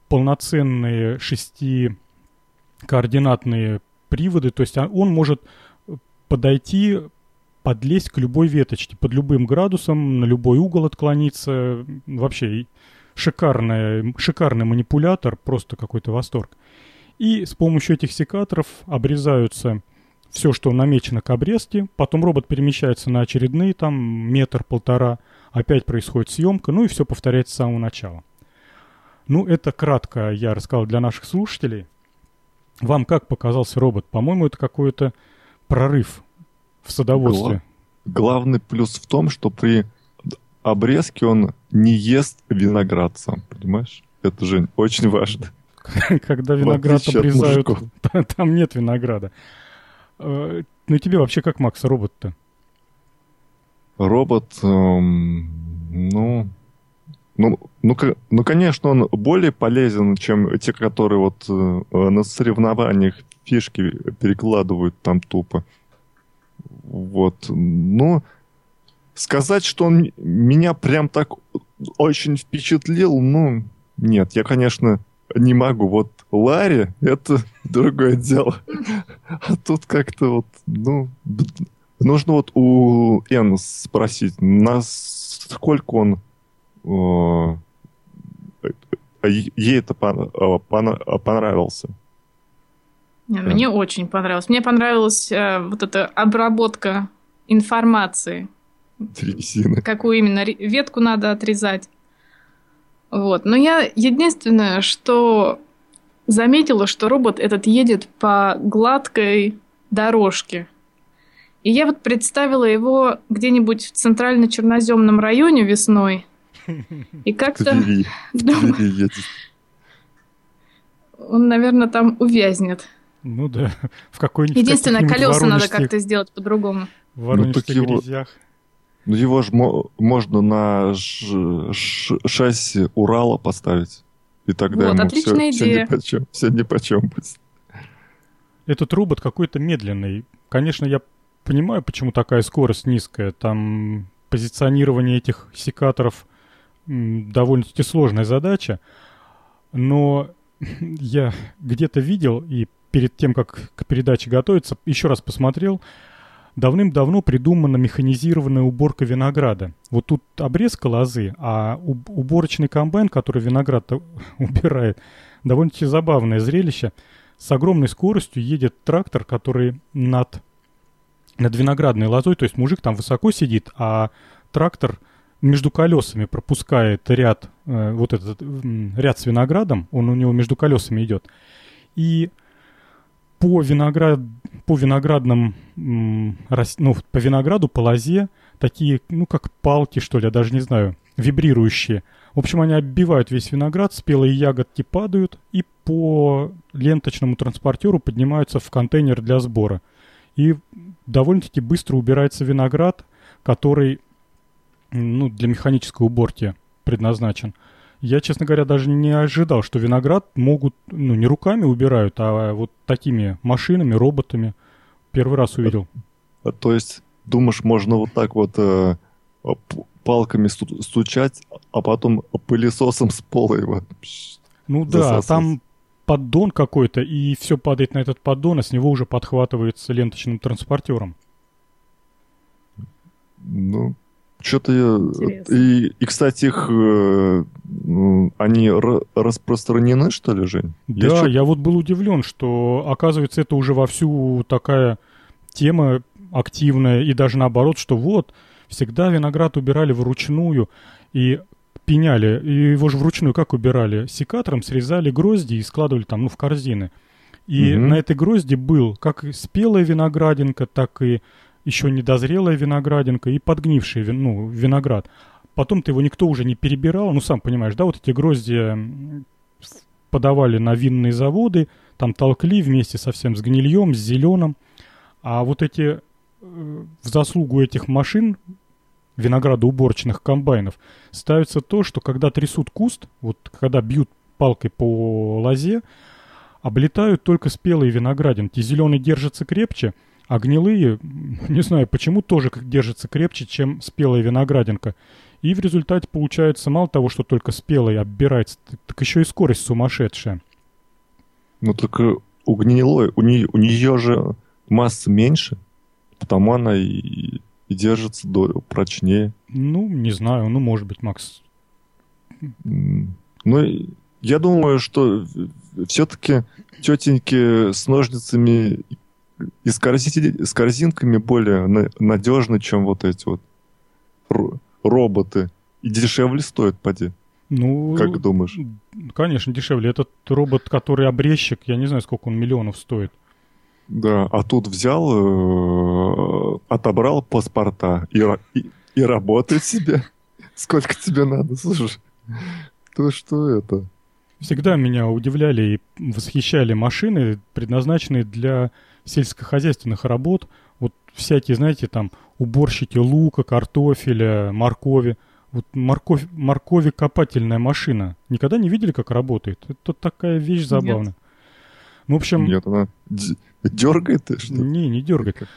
полноценные шести координатные приводы, то есть он может подойти подлезть к любой веточке, под любым градусом, на любой угол отклониться. Вообще шикарная, шикарный манипулятор, просто какой-то восторг. И с помощью этих секаторов обрезаются все, что намечено к обрезке. Потом робот перемещается на очередные, там, метр-полтора. Опять происходит съемка, ну и все повторяется с самого начала. Ну, это кратко я рассказал для наших слушателей. Вам как показался робот? По-моему, это какой-то прорыв в садоводстве. Главный плюс в том, что при обрезке он не ест виноград сам, понимаешь? Это же очень важно. [LAUGHS] Когда виноград обрезают, [LAUGHS] там нет винограда. Э, ну тебе вообще как Макс робот-то? Робот, эм, ну, ну, ну, ну, конечно, он более полезен, чем те, которые вот э, на соревнованиях фишки перекладывают там тупо. Вот. Но сказать, что он меня прям так очень впечатлил, ну, нет, я, конечно, не могу. Вот Ларри — это [LAUGHS] другое дело. [LAUGHS] А тут как-то вот, ну, нужно вот у Н спросить, насколько он э, ей это понравился. Да. Мне очень понравилось. Мне понравилась э, вот эта обработка информации. Трясина. Какую именно ветку надо отрезать. Вот. Но я единственное, что заметила, что робот этот едет по гладкой дорожке. И я вот представила его где-нибудь в центрально-черноземном районе весной. [LAUGHS] И как-то... Он, наверное, там увязнет. Ну да, [LAUGHS] в какой-нибудь Единственное, колеса надо как-то сделать по-другому. В воронежских ну, его, Ну его же можно на шасси Урала поставить. И тогда вот, ему отличная все, идея. все, ни почем, все ни почем будет. Этот робот какой-то медленный. Конечно, я понимаю, почему такая скорость низкая. Там позиционирование этих секаторов довольно-таки сложная задача. Но [LAUGHS] я где-то видел и перед тем, как к передаче готовиться, еще раз посмотрел. Давным-давно придумана механизированная уборка винограда. Вот тут обрезка лозы, а уборочный комбайн, который виноград [LAUGHS] убирает, довольно-таки забавное зрелище. С огромной скоростью едет трактор, который над, над виноградной лозой, то есть мужик там высоко сидит, а трактор между колесами пропускает ряд, э, вот этот э, ряд с виноградом, он у него между колесами идет. И по, виноград, по виноградным, ну, по винограду, по лозе, такие, ну, как палки, что ли, я даже не знаю, вибрирующие. В общем, они оббивают весь виноград, спелые ягодки падают и по ленточному транспортеру поднимаются в контейнер для сбора. И довольно-таки быстро убирается виноград, который ну, для механической уборки предназначен. Я, честно говоря, даже не ожидал, что виноград могут, ну, не руками убирают, а вот такими машинами, роботами. Первый раз увидел. А, то есть, думаешь, можно вот так вот э, палками стучать, а потом пылесосом с пола его Ну да, а там поддон какой-то, и все падает на этот поддон, а с него уже подхватывается ленточным транспортером. Ну, что-то я... И, и, кстати, их... Э, они распространены, что ли, Жень? Да, я, я вот был удивлен, что, оказывается, это уже вовсю такая тема активная, и даже наоборот, что вот, всегда виноград убирали вручную, и пеняли, и его же вручную как убирали? Секатором срезали грозди и складывали там, ну, в корзины. И угу. на этой грозди был как спелая виноградинка, так и еще недозрелая виноградинка и подгнивший вин, ну, виноград. Потом-то его никто уже не перебирал, ну, сам понимаешь, да, вот эти грозди подавали на винные заводы, там толкли вместе совсем с гнильем, с зеленым. А вот эти, э, в заслугу этих машин, виноградоуборочных комбайнов, ставится то, что когда трясут куст, вот когда бьют палкой по лозе, облетают только спелые виноградинки. Зеленый держится крепче, а гнилые, не знаю почему, тоже держатся крепче, чем спелая виноградинка. И в результате получается мало того, что только спелый оббирается, так еще и скорость сумасшедшая. Ну только у гнилой, у нее, у нее же масса меньше, потому она и, и держится до, прочнее. Ну, не знаю, ну может быть, Макс. Ну, я думаю, что все-таки тетеньки с ножницами и с, корзи... с корзинками более на... надежны, чем вот эти вот роботы. И дешевле стоят, поди. Ну, как думаешь? Конечно, дешевле. Этот робот, который обрезчик, я не знаю, сколько он миллионов стоит. Да, а тут взял, э, отобрал паспорта и, и, и работает себе. [LAUGHS] Сколько тебе надо, слушай. То что это? Всегда меня удивляли и восхищали машины, предназначенные для сельскохозяйственных работ, вот всякие, знаете, там уборщики лука, картофеля, моркови. Вот морковь, моркови копательная машина. Никогда не видели, как работает? Это такая вещь забавная. Нет. Ну, в общем... Нет, она дергает? Что? Не, не дергает.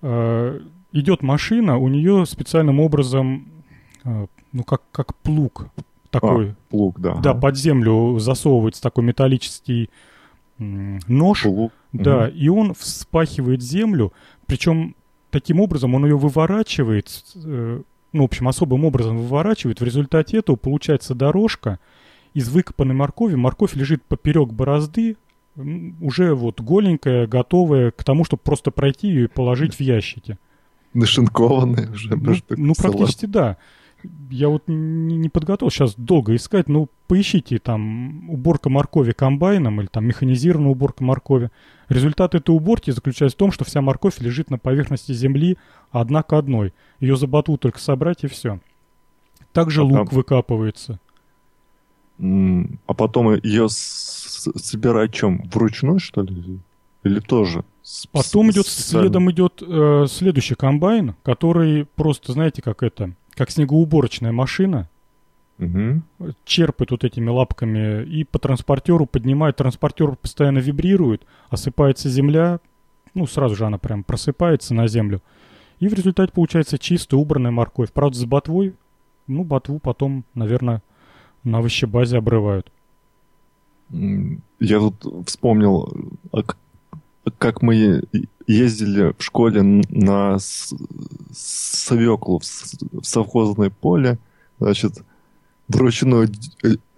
А, идет машина, у нее специальным образом, а, ну, как, как плуг такой. А, плуг, да. Да, под землю засовывается такой металлический нож. Плуг. Да, угу. и он вспахивает землю, причем таким образом он ее выворачивает, э, ну, в общем, особым образом выворачивает. В результате этого получается дорожка из выкопанной моркови. Морковь лежит поперек борозды, уже вот голенькая, готовая к тому, чтобы просто пройти ее и положить в ящики. Нашинкованная уже. Ну, ну практически да я вот не, не подготовил сейчас долго искать, ну, поищите там уборка моркови комбайном или там механизированная уборка моркови. Результат этой уборки заключается в том, что вся морковь лежит на поверхности земли одна к одной. Ее за ботву только собрать и все. Также а лук там... выкапывается. А потом ее собирать чем? Вручную, что ли? Или тоже? Потом идет, следом идет э, следующий комбайн, который просто, знаете, как это, как снегоуборочная машина, угу. черпает вот этими лапками и по транспортеру поднимает. Транспортер постоянно вибрирует, осыпается земля, ну, сразу же она прям просыпается на землю. И в результате получается чистая, убранная морковь. Правда, с ботвой, ну, ботву потом, наверное, на овощебазе обрывают. Я тут вспомнил, а как мы ездили в школе на свеклу в совхозное поле, значит, вручную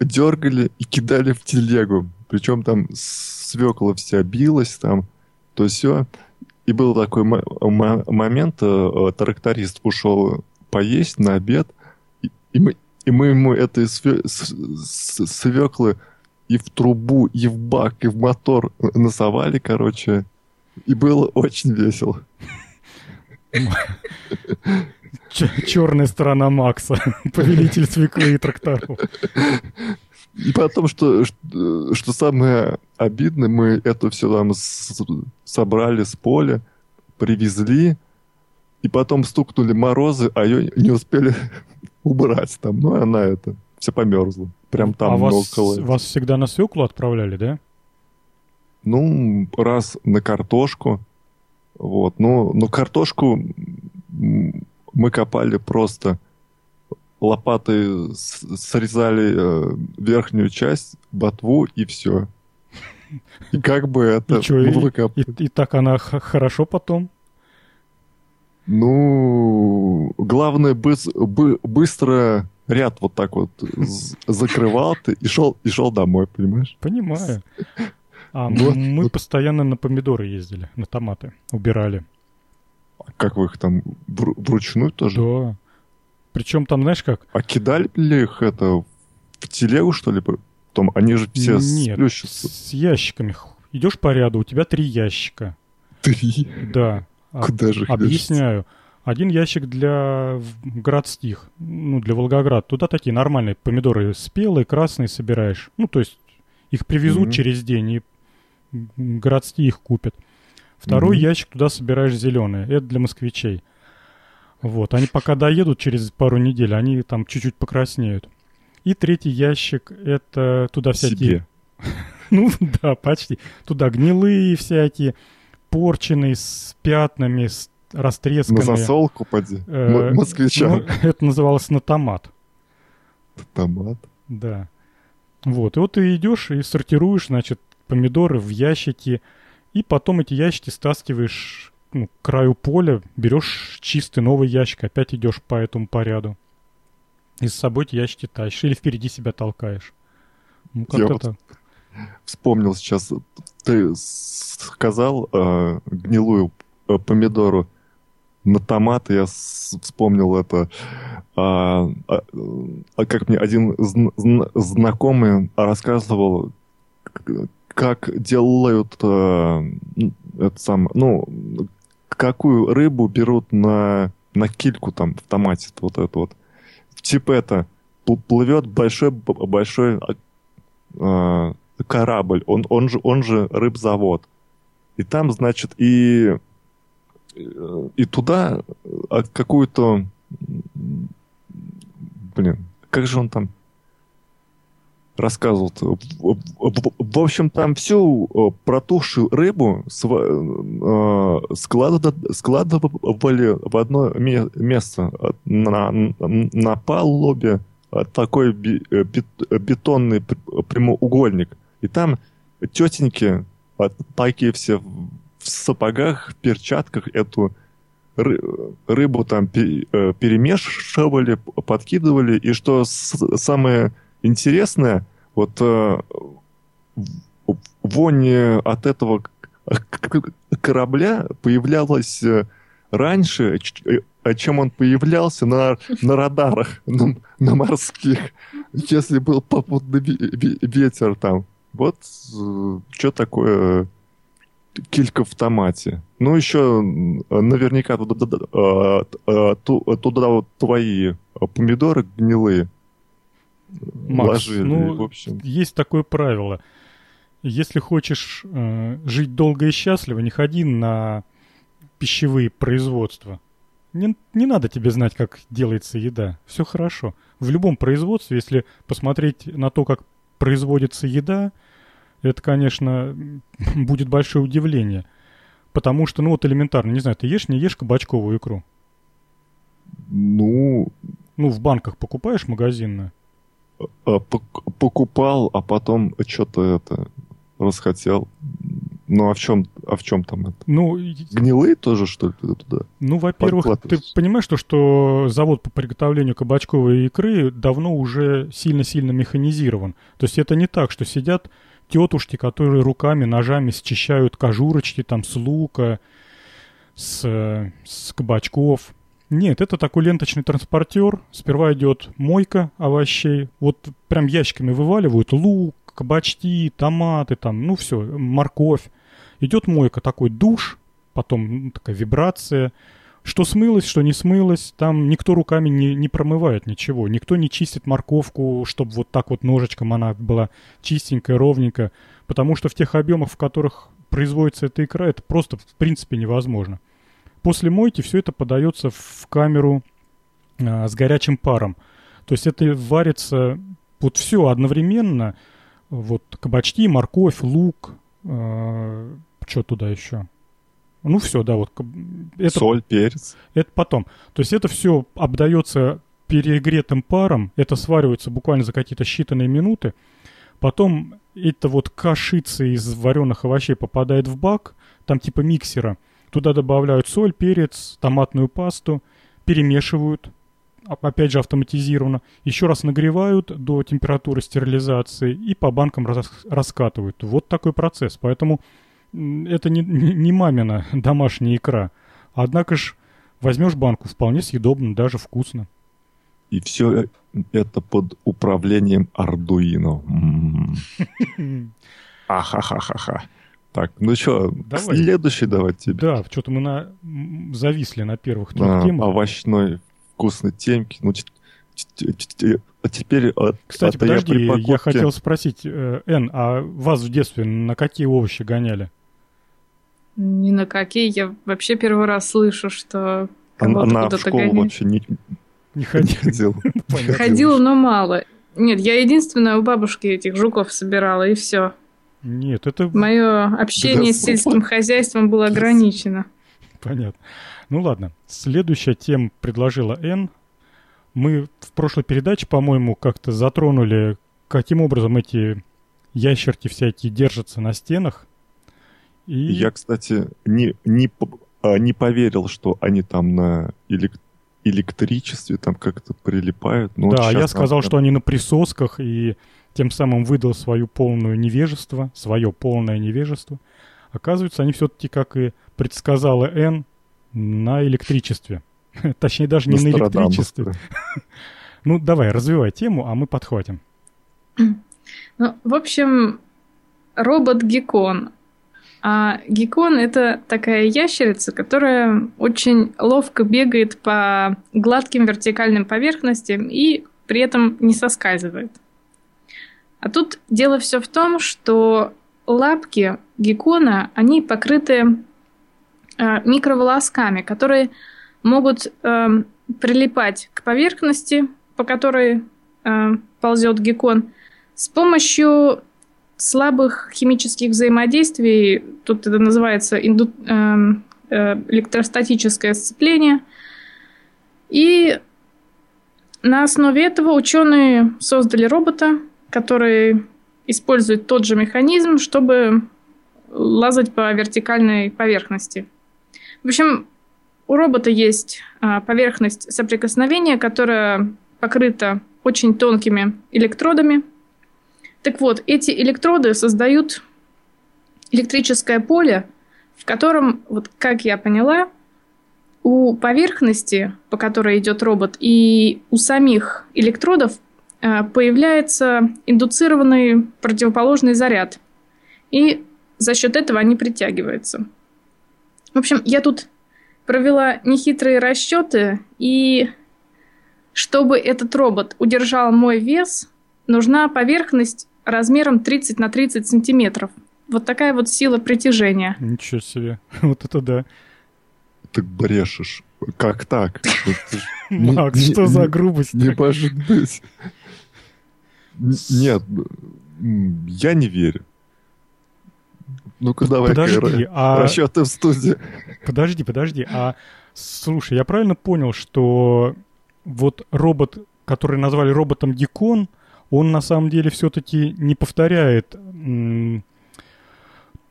дергали и кидали в телегу. Причем там свекла вся билась, там, то все. И был такой момент, э, тракторист ушел поесть на обед, и мы, и мы ему этой свеклы и в трубу, и в бак, и в мотор насовали, короче. И было очень весело. Черная сторона Макса. [LAUGHS] Повелитель свеклы и тракторов. И потом, что, что, что самое обидное, мы это все там с, собрали с поля, привезли, и потом стукнули морозы, а ее не успели [LAUGHS] убрать там. Ну, и она это, все померзла. Прям там а вас, около. вас всегда на свеклу отправляли, да? Ну, раз на картошку. Вот. Ну, ну картошку мы копали просто лопатой срезали э, верхнюю часть, ботву и все. И как бы [LAUGHS] это и, чё, и, и, и так она хорошо потом? Ну, главное быс бы быстро ряд вот так вот закрывал ты и шел, и шел домой, понимаешь? Понимаю. А вот, мы вот. постоянно на помидоры ездили, на томаты, убирали. А как вы их там вру вручную тоже? Да. Причем там, знаешь как? А кидали ли их это в телегу, что ли? Потом они же все Нет, сплющатся. с ящиками. Идешь по ряду, у тебя три ящика. Три? Да. [LAUGHS] Куда же Объясняю. Один ящик для городских, ну, для Волгоград. Туда такие нормальные помидоры спелые, красные собираешь. Ну, то есть их привезут mm-hmm. через день, и городские их купят. Второй mm-hmm. ящик туда собираешь зеленые. Это для москвичей. Вот, они пока доедут через пару недель, они там чуть-чуть покраснеют. И третий ящик, это туда всякие... [LAUGHS] Ну да, почти. Туда гнилые всякие, порченые, с пятнами, с растресканные. На засолку поди, э, москвича. Ну, это называлось на томат. Томат? Да. Вот, и вот ты идешь и сортируешь, значит, помидоры в ящики, и потом эти ящики стаскиваешь ну, к краю поля, берешь чистый новый ящик, опять идешь по этому поряду. И с собой эти ящики тащишь или впереди себя толкаешь. Ну, как Я это? Вот вспомнил сейчас, ты сказал э, гнилую э, помидору на томат, я вспомнил это, а, а, а как мне один зн знакомый рассказывал, как делают а, это сам, ну, какую рыбу берут на, на кильку там в томате, вот это вот. Типа это, плывет большой, большой а, корабль, он, он, же, он же рыбзавод. И там, значит, и, и туда а, какую-то... Блин, как же он там рассказывал? В общем, там всю э, протухшую рыбу э, складывали в одно место на, на палубе такой э, бетонный прямоугольник. И там тетеньки такие все в сапогах, в перчатках эту рыбу там перемешивали, подкидывали. И что самое интересное, вот э, вонь от этого корабля появлялась э, раньше, э, чем он появлялся на, на радарах, [LAUGHS] на, на морских, если был попутный ветер там. Вот что такое килька в томате. Ну, еще наверняка туда, туда вот твои помидоры гнилые Макс, ложили. Ну, в общем. есть такое правило. Если хочешь э, жить долго и счастливо, не ходи на пищевые производства. Не, не надо тебе знать, как делается еда. Все хорошо. В любом производстве, если посмотреть на то, как производится еда, это, конечно, [LAUGHS] будет большое удивление. Потому что, ну вот элементарно, не знаю, ты ешь, не ешь кабачковую икру? Ну... Ну, в банках покупаешь магазинную? А, покупал, а потом что-то это расхотел. Ну, а в чем, а в чем там это? Ну, Гнилые тоже, что ли, туда? Ну, во-первых, ты понимаешь, то, что завод по приготовлению кабачковой икры давно уже сильно-сильно механизирован. То есть это не так, что сидят тетушки, которые руками, ножами счищают кожурочки там с лука, с, с кабачков. Нет, это такой ленточный транспортер. Сперва идет мойка овощей. Вот прям ящиками вываливают лук, кабачки, томаты, там, ну все, морковь. Идет мойка, такой душ, потом ну, такая вибрация. Что смылось, что не смылось, там никто руками не, не промывает ничего. Никто не чистит морковку, чтобы вот так вот ножичком она была чистенькая, ровненькая. Потому что в тех объемах, в которых производится эта икра, это просто в принципе невозможно. После мойки все это подается в камеру а, с горячим паром. То есть это варится вот все одновременно. Вот кабачки, морковь, лук, э, что туда еще? Ну все, да, вот. Это, Соль, перец. Это потом. То есть это все обдается перегретым паром, это сваривается буквально за какие-то считанные минуты. Потом это вот кашица из вареных овощей попадает в бак, там типа миксера. Туда добавляют соль, перец, томатную пасту, перемешивают, опять же автоматизированно, еще раз нагревают до температуры стерилизации и по банкам рас раскатывают. Вот такой процесс. Поэтому это не, не мамина [LAUGHS] домашняя икра. Однако ж возьмешь банку, вполне съедобно, даже вкусно. И все это под управлением Ардуино. [LAUGHS] Ахахахаха. Так, ну что, следующий давайте. Да, что-то мы на... зависли на первых трех темах. Овощной вкусной темки. Ну, а теперь... Кстати, подожди, я, я хотел спросить, Эн, а вас в детстве на какие овощи гоняли? Ни на какие. Я вообще первый раз слышу, что кого-то Она куда-то в школу гоняет. вообще не, не ходил. [LAUGHS] Ходила, но мало. Нет, я единственная у бабушки этих жуков собирала, и все. Нет, это... Мое общение с сельским хозяйством было ограничено. Понятно. Ну ладно. Следующая тема предложила Н. Мы в прошлой передаче, по-моему, как-то затронули, каким образом эти ящерки всякие держатся на стенах. И... Я, кстати, не, не, а, не поверил, что они там на элект электричестве там как-то прилипают. Но да, вот я сказал, надо... что они на присосках, и тем самым выдал свою полную невежество, свое полное невежество. Оказывается, они все-таки, как и предсказала Н, на электричестве. [LAUGHS] Точнее, даже не на электричестве. [LAUGHS] Ну, давай, развивай тему, а мы подхватим. [CLEARS THROAT] Ну, в общем, робот Гекон. А Гекон — это такая ящерица, которая очень ловко бегает по гладким вертикальным поверхностям и при этом не соскальзывает. А тут дело все в том, что лапки геккона, они покрыты э, микроволосками, которые могут э, прилипать к поверхности, по которой э, ползет геккон, с помощью слабых химических взаимодействий, тут это называется инду, э, э, электростатическое сцепление, и на основе этого ученые создали робота, который использует тот же механизм, чтобы лазать по вертикальной поверхности. В общем, у робота есть а, поверхность соприкосновения, которая покрыта очень тонкими электродами. Так вот, эти электроды создают электрическое поле, в котором, вот как я поняла, у поверхности, по которой идет робот, и у самих электродов появляется индуцированный противоположный заряд. И за счет этого они притягиваются. В общем, я тут провела нехитрые расчеты, и чтобы этот робот удержал мой вес, нужна поверхность размером 30 на 30 сантиметров. Вот такая вот сила притяжения. Ничего себе. [LAUGHS] Вот это да. Ты брешешь. Как так? [LAUGHS] Макс, что за грубость? Не может быть. Нет, я не верю. Ну-ка давай подожди, а... расчеты в студии. Подожди, подожди. А слушай, я правильно понял, что вот робот, который назвали роботом Дикон, он на самом деле все-таки не повторяет м-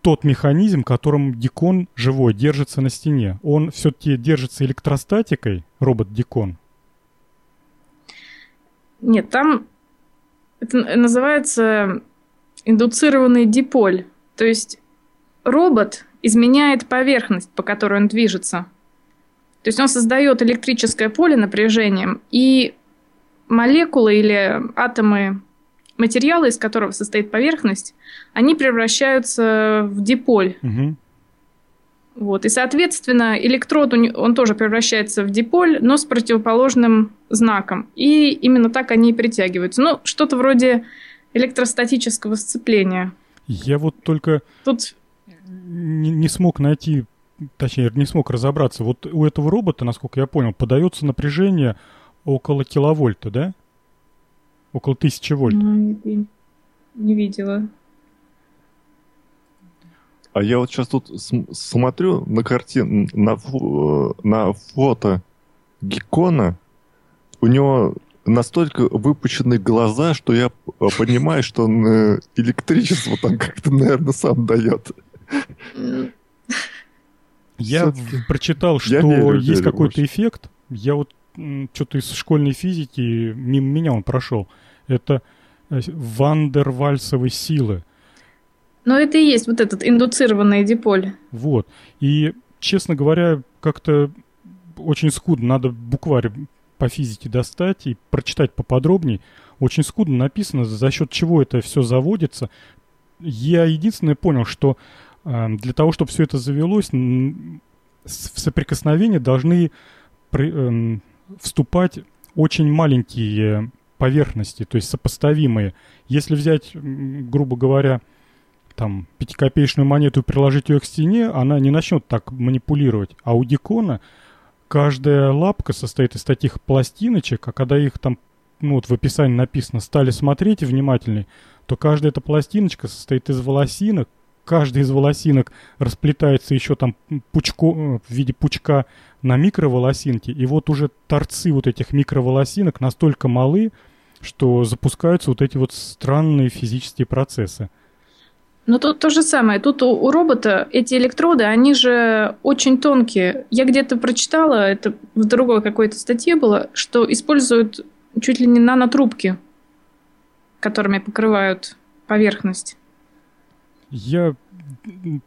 тот механизм, которым Дикон живой держится на стене. Он все-таки держится электростатикой, робот Дикон. Нет, там это называется индуцированный диполь. То есть робот изменяет поверхность, по которой он движется. То есть он создает электрическое поле напряжением, и молекулы или атомы материала, из которого состоит поверхность, они превращаются в диполь. Угу. Вот. И, соответственно, электрод, он тоже превращается в диполь, но с противоположным знаком. И именно так они и притягиваются. Ну, что-то вроде электростатического сцепления. Я вот только Тут... не, не смог найти точнее, не смог разобраться. Вот у этого робота, насколько я понял, подается напряжение около киловольта, да? Около тысячи вольт. Ну, не видела. А я вот сейчас тут смотрю на картину, на, на фото Геккона. У него настолько выпущенные глаза, что я понимаю, что он э, электричество там как-то, наверное, сам дает. Я прочитал, что верю, есть какой-то эффект. Я вот что-то из школьной физики, мимо меня он прошел. Это э, вандервальсовой силы. Но это и есть вот этот индуцированный диполь. Вот. И, честно говоря, как-то очень скудно. Надо букварь по физике достать и прочитать поподробнее. Очень скудно написано, за счет чего это все заводится. Я единственное понял, что э, для того, чтобы все это завелось, в соприкосновение должны при, э, вступать очень маленькие поверхности, то есть сопоставимые. Если взять, грубо говоря, там, пятикопеечную монету и приложить ее к стене, она не начнет так манипулировать. А у Дикона каждая лапка состоит из таких пластиночек, а когда их там, ну вот в описании написано, стали смотреть внимательнее, то каждая эта пластиночка состоит из волосинок, каждая из волосинок расплетается еще там пучко, э, в виде пучка на микроволосинки, и вот уже торцы вот этих микроволосинок настолько малы, что запускаются вот эти вот странные физические процессы. Но тут то же самое. Тут у, у робота эти электроды, они же очень тонкие. Я где-то прочитала, это в другой какой-то статье было, что используют чуть ли не нанотрубки, которыми покрывают поверхность. Я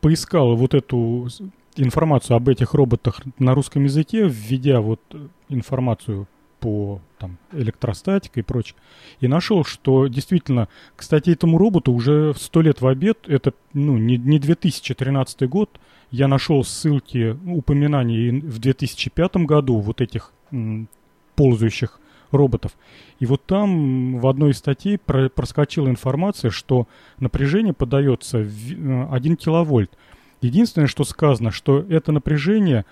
поискал вот эту информацию об этих роботах на русском языке, введя вот информацию по там, электростатика и прочее. И нашел, что действительно, кстати, этому роботу уже сто лет в обед, это ну, не, не 2013 год, я нашел ссылки, упоминания в 2005 году вот этих м, ползающих роботов. И вот там в одной из статей про, проскочила информация, что напряжение подается в 1 киловольт. Единственное, что сказано, что это напряжение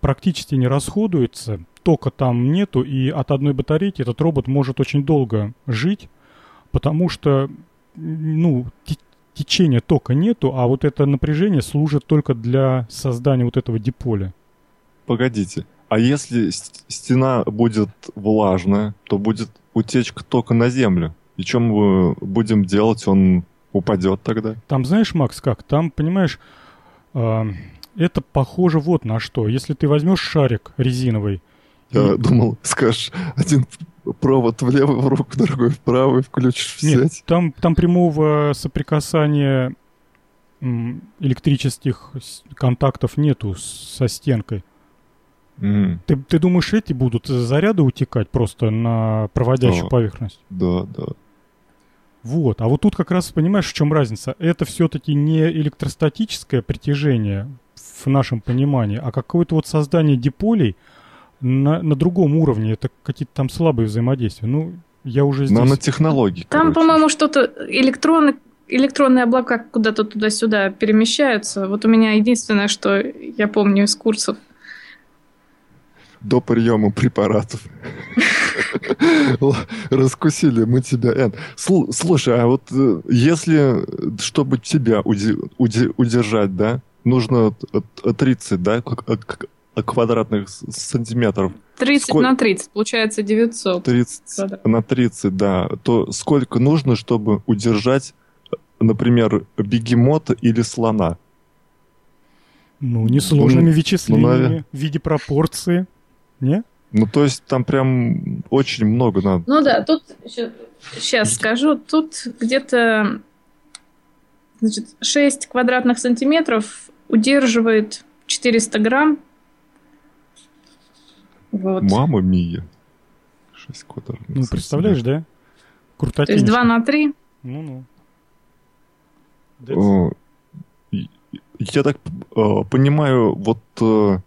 практически не расходуется, тока там нету, и от одной батарейки этот робот может очень долго жить, потому что, ну, течения тока нету, а вот это напряжение служит только для создания вот этого диполя. Погодите, а если стена будет влажная, то будет утечка тока на землю. И что мы будем делать? Он упадет тогда? Там знаешь, Макс, как? Там, понимаешь, э, это похоже вот на что. Если ты возьмешь шарик резиновый я думал, скажешь, один провод в руку, другой вправо, и включишь в Нет, сеть. Там, там прямого соприкасания электрических контактов нету со стенкой. Mm. Ты, ты думаешь, эти будут заряды утекать просто на проводящую да. поверхность? Да, да. Вот. А вот тут как раз понимаешь, в чем разница? Это все-таки не электростатическое притяжение в нашем понимании, а какое-то вот создание диполей, на, на другом уровне. Это какие-то там слабые взаимодействия. Ну, я уже здесь... Нанотехнологии. Там, по-моему, что-то электроны, электронные облака куда-то туда-сюда перемещаются. Вот у меня единственное, что я помню из курсов. До приема препаратов. Раскусили мы тебя, Эн. Слушай, а вот э, если, чтобы тебя удержать, да, нужно 30, да, квадратных сантиметров. 30 Сколь... на 30, получается 900. 30 на 30, да. То сколько нужно, чтобы удержать, например, бегемота или слона? Ну, несложными ну, вычислениями ну, в виде пропорции. Не? Ну, то есть там прям очень много надо. Ну да, тут сейчас скажу, тут где-то значит, 6 квадратных сантиметров удерживает 400 грамм вот. Мама Мия. 6 квадратных. Ну, представляешь, да? Крутотень. То есть 2 на 3? Ну-ну. Я так э, понимаю, вот э,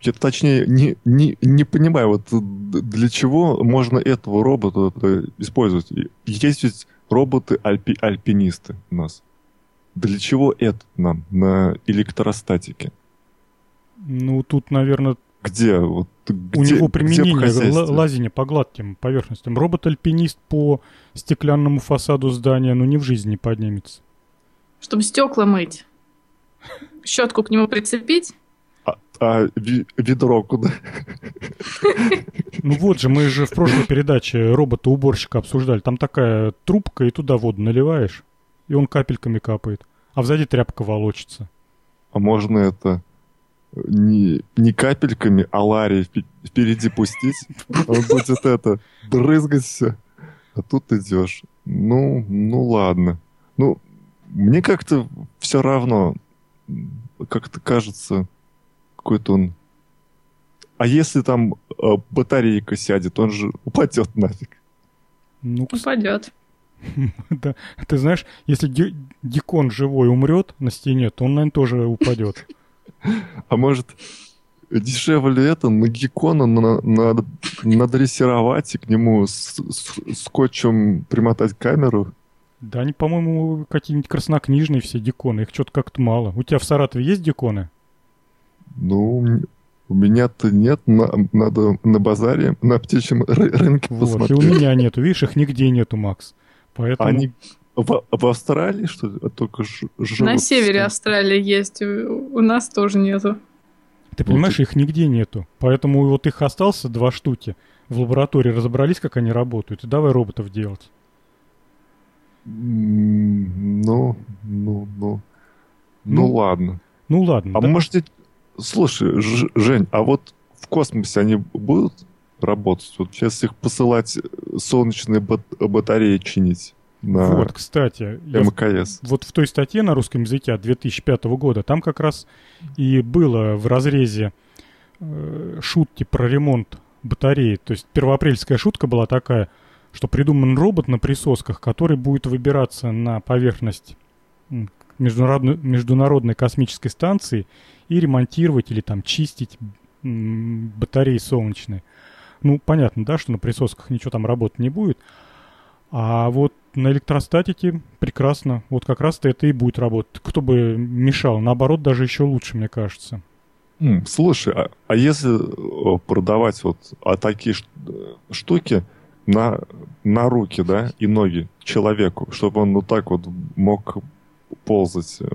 я точнее не, не, не понимаю, вот для чего можно этого робота э, использовать. Есть ведь роботы-альпинисты у нас. Для чего это нам на электростатике? Ну, тут, наверное, Где? Вот, у где, него где в применение хозяйстве? ла- лазения по гладким поверхностям. Робот-альпинист по стеклянному фасаду здания, ну, ни в жизни не поднимется. Чтобы стекла мыть. Щетку к нему прицепить. А, а ведро куда? Ну вот же, мы же в прошлой передаче робота-уборщика обсуждали. Там такая трубка, и туда воду наливаешь, и он капельками капает. А сзади тряпка волочится. А можно это не, не капельками, а Ларри впе- впереди пустить? Он будет это, брызгать все. А тут идешь. Ну, ну ладно. Ну, мне как-то все равно, как-то кажется, какой-то он... А если там э, батарейка сядет, он же упадет нафиг. Ну, Упадет. [LAUGHS] да. Ты знаешь, если ди- Дикон живой умрет на стене, то он, наверное, тоже упадет. А может, дешевле это, на геккона на- надо надрессировать и к нему с- с- скотчем примотать камеру? Да они, по-моему, какие-нибудь краснокнижные все диконы. Их что-то как-то мало. У тебя в Саратове есть диконы? Ну, у меня-то нет, на- надо на базаре, на птичьем ры- рынке Вот. И у посмотреть. меня нету. Видишь, их нигде нету, Макс. Поэтому... Они в, в Австралии, что ли, а только ж- живут? На севере Австралии есть, у у нас тоже нету. Ты понимаешь, их нигде нету. Поэтому вот их остался два штуки. В лаборатории разобрались, как они работают, и давай роботов делать. Ну, ну, ну. Ну, Ну, ладно. Ну ладно. А да. может, слушай, Ж- Жень, а вот в космосе они будут работать? Вот сейчас их посылать э, солнечные бат- батареи чинить на Вот, кстати, я МКС. вот в той статье на русском языке от 2005 года, там как раз и было в разрезе э, шутки про ремонт батареи. То есть первоапрельская шутка была такая, что придуман робот на присосках, который будет выбираться на поверхность международной, международной космической станции и ремонтировать или там чистить батареи солнечные. Ну, понятно, да, что на присосках ничего там работать не будет. А вот на электростатике прекрасно. Вот как раз-то это и будет работать. Кто бы мешал? Наоборот, даже еще лучше, мне кажется. М, Слушай, а, а если э, продавать вот а такие ш- э, штуки на, на руки, да, и ноги человеку, чтобы он вот так вот мог ползать, э,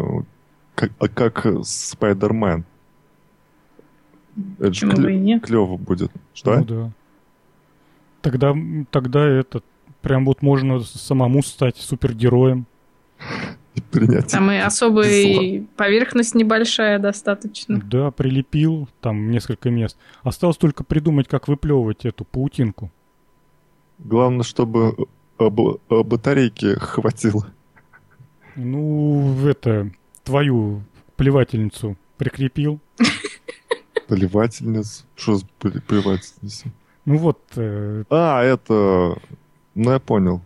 как, а как Спайдермен? Это же клево будет. Что? Ну да. Тогда, тогда это прям вот можно самому стать супергероем. И принять. Там и особая поверхность небольшая достаточно. Да, прилепил там несколько мест. Осталось только придумать, как выплевывать эту паутинку. Главное, чтобы б- батарейки хватило. Ну, это, твою плевательницу прикрепил. [LAUGHS] Поливательница. Что за плевательница? Ну вот, э, А, это... Ну, я понял.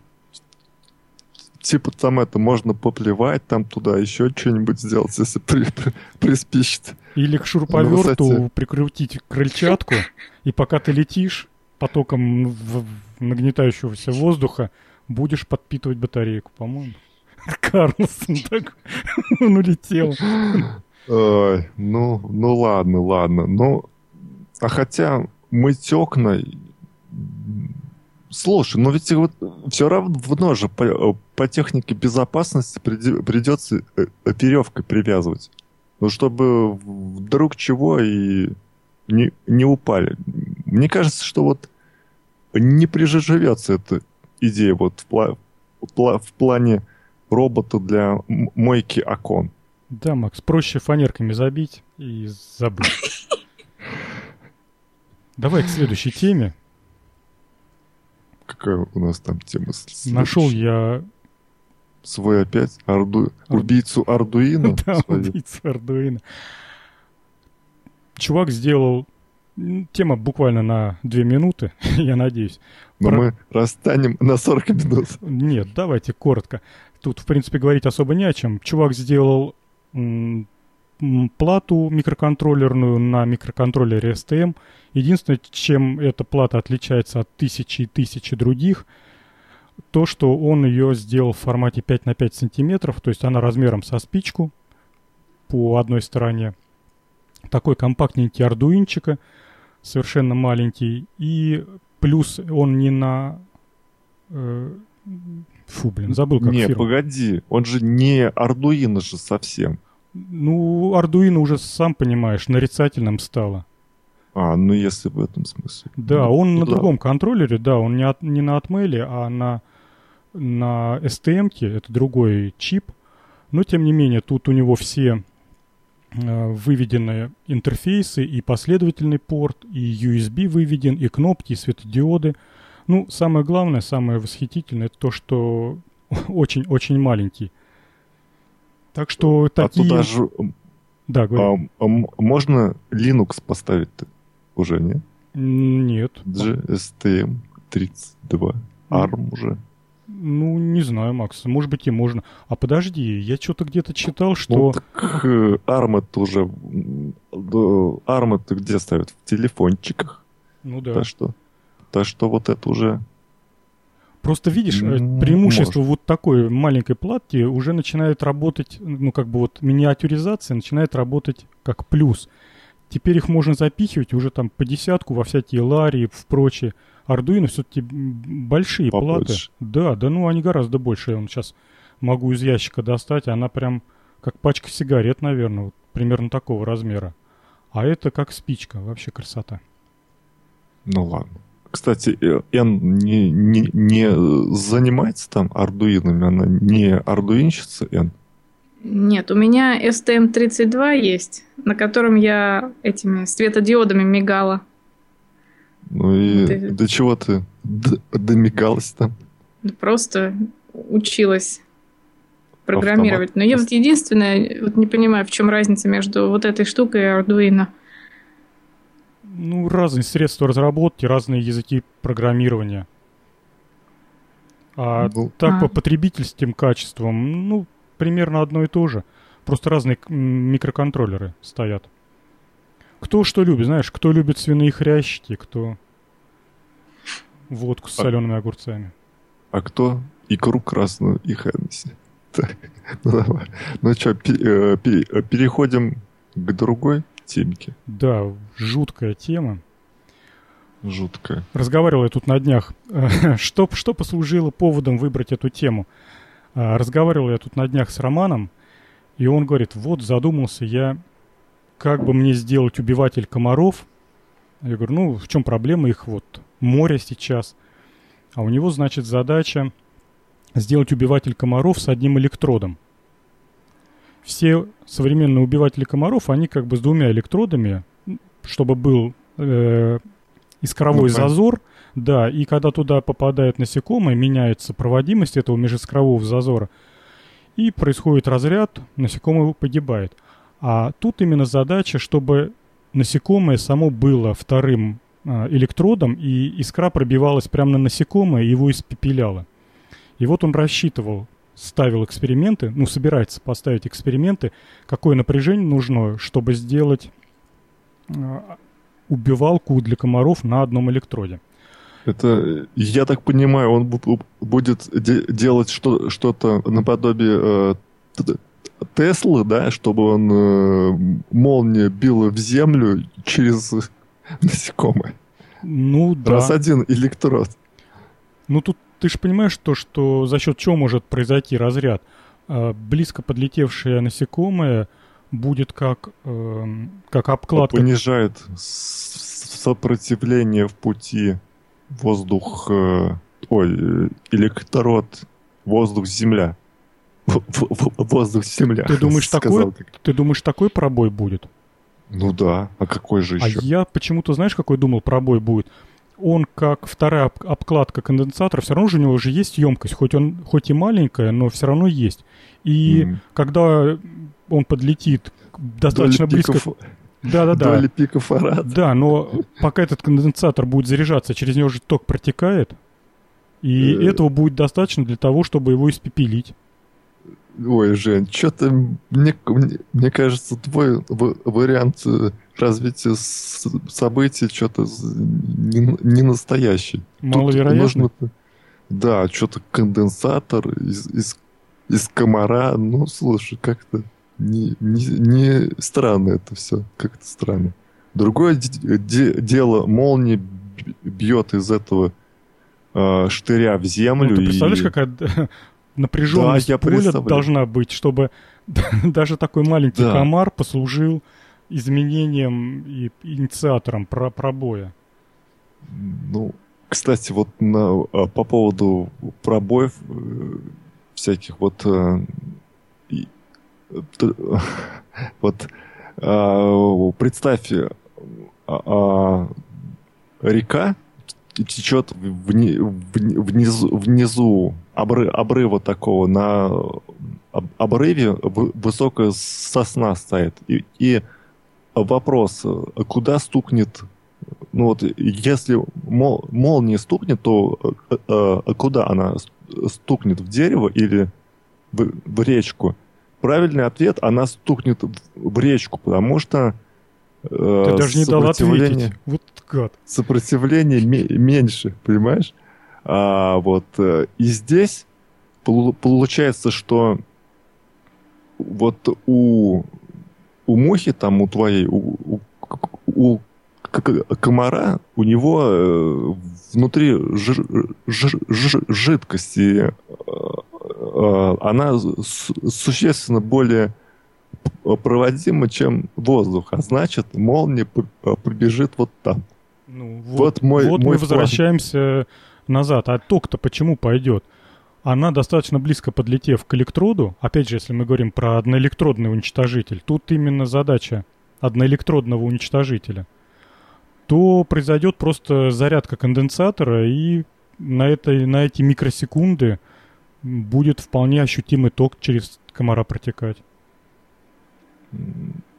Типа там это, можно поплевать там туда, еще что-нибудь сделать, если при, при- приспичит. Или к шуруповерту прикрутить крыльчатку, и пока ты летишь, потоком в- в- нагнетающегося воздуха будешь подпитывать батарейку, по-моему. [LAUGHS] Карлсон так, [LAUGHS] он улетел. Ой, ну, ну ладно, ладно. Ну, а хотя мыть окна... Слушай, ну ведь вот все равно же по, по технике безопасности придется э, веревкой привязывать. Ну, чтобы вдруг чего и не, не упали. Мне кажется, что вот не приживется эта идея вот в, пла- в пла- в плане робота для мойки окон. Да, Макс, проще фанерками забить и забыть. [LAUGHS] Давай к следующей теме. Какая у нас там тема? следующая? Нашел я Свой опять? Арду... Ар- Убийцу Ардуино? [LAUGHS] да, свою? убийцу Ардуино. Чувак сделал... Тема буквально на две минуты, [LAUGHS] я надеюсь. Но Про- мы расстанем на 40 минут. Нет, давайте коротко. Тут, в принципе, говорить особо не о чем. Чувак сделал плату микроконтроллерную на микроконтроллере STM. Единственное, чем эта плата отличается от тысячи и тысячи других, то, что он ее сделал в формате 5 на 5 сантиметров, то есть она размером со спичку по одной стороне. такой компактненький ардуинчика, совершенно маленький, и плюс он не на... Э, фу, блин, забыл, как Не, фирма. погоди, он же не Ардуино же совсем. Ну, Ардуино уже, сам понимаешь, нарицательным стало. А, ну если в этом смысле. Да, Ну, он ну на да. другом контроллере, да, он не, от- не на отмейле, а на, на STM, это другой чип. Но, тем не менее, тут у него все э, выведены интерфейсы, и последовательный порт, и USB выведен, и кнопки, и светодиоды. Ну, самое главное, самое восхитительное, это то, что [LAUGHS] очень-очень маленький. Так что А такие... туда же Да, говорю. а, а можно Linux поставить уже, нет? Нет. GSTM 32. ARM уже. Ну, не знаю, Макс. Может быть, и можно. А подожди, я что-то где-то читал, Ну, что... так э, ARM это уже... ARM это где ставят? В телефончиках. Ну да. Так что... Так что вот это уже... Просто видишь, э, преимущество вот такой маленькой платки уже начинает работать, ну, как бы вот миниатюризация начинает работать как плюс. Теперь их можно запихивать уже там по десятку во всякие лари, в прочее. Ардуино все-таки большие платы. Побольше. Да, да, ну они гораздо больше. Я вон сейчас могу из ящика достать, она прям как пачка сигарет, наверное, вот примерно такого размера. А это как спичка, вообще красота. Ну ладно. Кстати, э, Н не, не, не занимается там ардуинами, она не ардуинщица Н. Нет, у меня STM32 есть, на котором я этими светодиодами мигала. Ну и Ты- до чего ты д- домигалась там? Просто училась программировать. Но я вот единственное, вот не понимаю, в чем разница между вот этой штукой и Arduino. Ну, разные средства разработки, разные языки программирования. А Ну, так А. по потребительским качествам, ну, примерно одно и то же. Просто разные микроконтроллеры стоят. Кто что любит, знаешь, кто любит свиные хрящики, кто водку с А- солеными огурцами. А кто икру красную и Хеннесси? [LAUGHS] Ну давай. Ну что, переходим к другой темке. Да, жуткая тема. Жуткая. Разговаривал я тут на днях, [LAUGHS] что, что послужило поводом выбрать эту тему. А, Разговаривал я тут на днях с Романом, и он говорит, вот задумался я, как бы мне сделать убиватель комаров. Я говорю, ну в чем проблема, их вот море сейчас. А у него, значит, задача сделать убиватель комаров с одним электродом. Все современные убиватели комаров, они как бы с двумя электродами, чтобы был э, искровой Ну, зазор, да, и когда туда попадает насекомое, меняется проводимость этого межискрового зазора, и происходит разряд, насекомое погибает. А тут именно задача, чтобы насекомое само было вторым а, электродом, и искра пробивалась прямо на насекомое, и его испепеляла. И вот он рассчитывал, ставил эксперименты, ну, собирается поставить эксперименты, какое напряжение нужно, чтобы сделать а, убивалку для комаров на одном электроде. Это, я так понимаю, он бу- бу- будет де- делать что- что-то наподобие э, Теслы, да, чтобы он э, молния била в землю через [LAUGHS] насекомое. Ну да. Раз один электрод. Ну тут ты же понимаешь то, что за счет чего может произойти разряд. А, близко подлетевшее насекомое будет как, эм, как обкладка. Понижает сопротивление в пути воздух... э, ой, электрод, воздух-земля. В- в- в- Воздух-земля. Ты думаешь, такой, как. ты думаешь, такой пробой будет? Ну да, а какой же А еще? я почему-то, знаешь, какой думал пробой будет? Он как вторая об- обкладка конденсатора, все равно же у него уже есть емкость, хоть он хоть и маленькая, но все равно есть. И М. когда он подлетит достаточно Доли близко, пиков- да-да-да, Доли пикофарад. Да, но пока этот конденсатор будет заряжаться, через него же ток протекает. И Э. этого будет достаточно для того, чтобы его испепелить. Ой, Жень, что-то мне, мне, мне кажется, твой вариант э, развития событий что-то не, не настоящий. Маловероятно. нужно- да, что-то конденсатор из, из, из комара. Ну, слушай, как-то не, не, не странно это все, как-то странно. Другое де- дело, молния бьет из этого э, штыря в землю. Ну, ты представляешь, и... какая [LAUGHS] напряженность да, пуля должна быть, чтобы [LAUGHS] даже такой маленький да. комар послужил изменением и инициатором про пробоя. Ну, кстати, вот на, а, по поводу пробоев э, всяких вот э, [LAUGHS] вот а, представь, а, река течет вни, внизу, внизу обры, обрыва такого, на обрыве высокая сосна стоит. И, и вопрос, куда стукнет ну вот, если мол, молния стукнет, то э, э, куда она стукнет? В дерево или в, в речку? Правильный ответ, она стукнет в, в речку, потому что э, Ты даже не дал ответить. Вот гад. Сопротивление меньше, понимаешь? А, вот, э, и здесь получается, что вот у, у мухи, там, у твоей, у, у, у комара, у него э, внутри жир, жир, жир, жидкости, э, э, она существенно более проводима, чем воздух, а значит, молния побежит вот там. Ну, вот, вот мой, вот мой мы план. возвращаемся назад. А ток-то почему пойдет? Она достаточно близко подлетев к электроду, опять же, если мы говорим про одноэлектродный уничтожитель, тут именно задача одноэлектродного уничтожителя – то произойдет просто зарядка конденсатора, и на, этой, на эти микросекунды будет вполне ощутимый ток через комара протекать.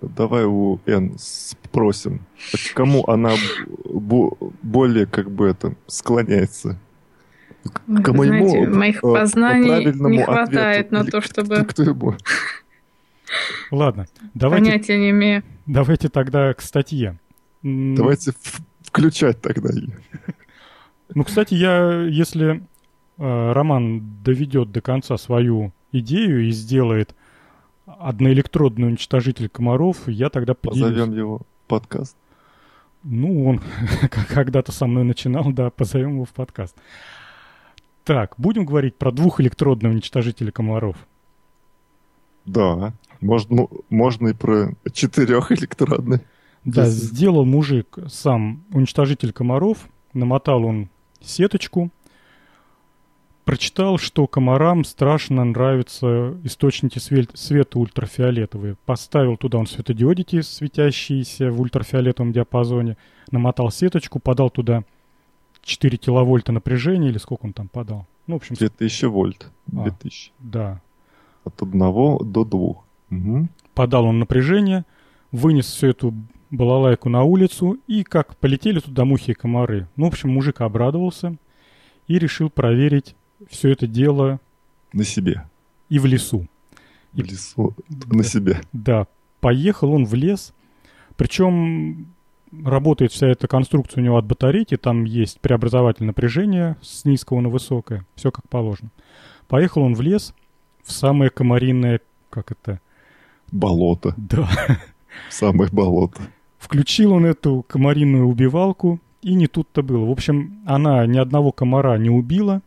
Давай у Н спросим, к кому она более как бы это склоняется? К моему Знаете, моих э, познаний не хватает ответу. на то, чтобы... Кто ему? Ладно, давайте... Понятия не имею. Давайте тогда к статье. Давайте включать тогда ее. Ну, кстати, я, если э, Роман доведет до конца свою идею и сделает одноэлектродный уничтожитель комаров, я тогда поделюсь. Позовем его в подкаст. Ну, он [LAUGHS] когда-то со мной начинал, да, позовем его в подкаст. Так, будем говорить про двухэлектродный уничтожитель комаров. Да, можно, можно и про четырехэлектродный. Да, сделал мужик сам уничтожитель комаров, намотал он сеточку, прочитал, что комарам страшно нравятся источники света ультрафиолетовые. Поставил туда он светодиодики, светящиеся в ультрафиолетовом диапазоне, намотал сеточку, подал туда 4 киловольта напряжения, или сколько он там подал? Ну, в общем... 2000 вольт. 2000. А, да. От одного до двух. Угу. Подал он напряжение, вынес всю эту балалайку на улицу, и как полетели туда мухи и комары. Ну, в общем, мужик обрадовался и решил проверить все это дело... На себе. И в лесу. В лесу, на себе. Да, поехал он в лес, причем работает вся эта конструкция у него от батарейки, там есть преобразователь напряжения с низкого на высокое, все как положено. Поехал он в лес, в самое комариное, как это... Болото. Да. [LAUGHS] Самое болото. Включил он эту комариную убивалку, и не тут-то было. В общем, она ни одного комара не убила,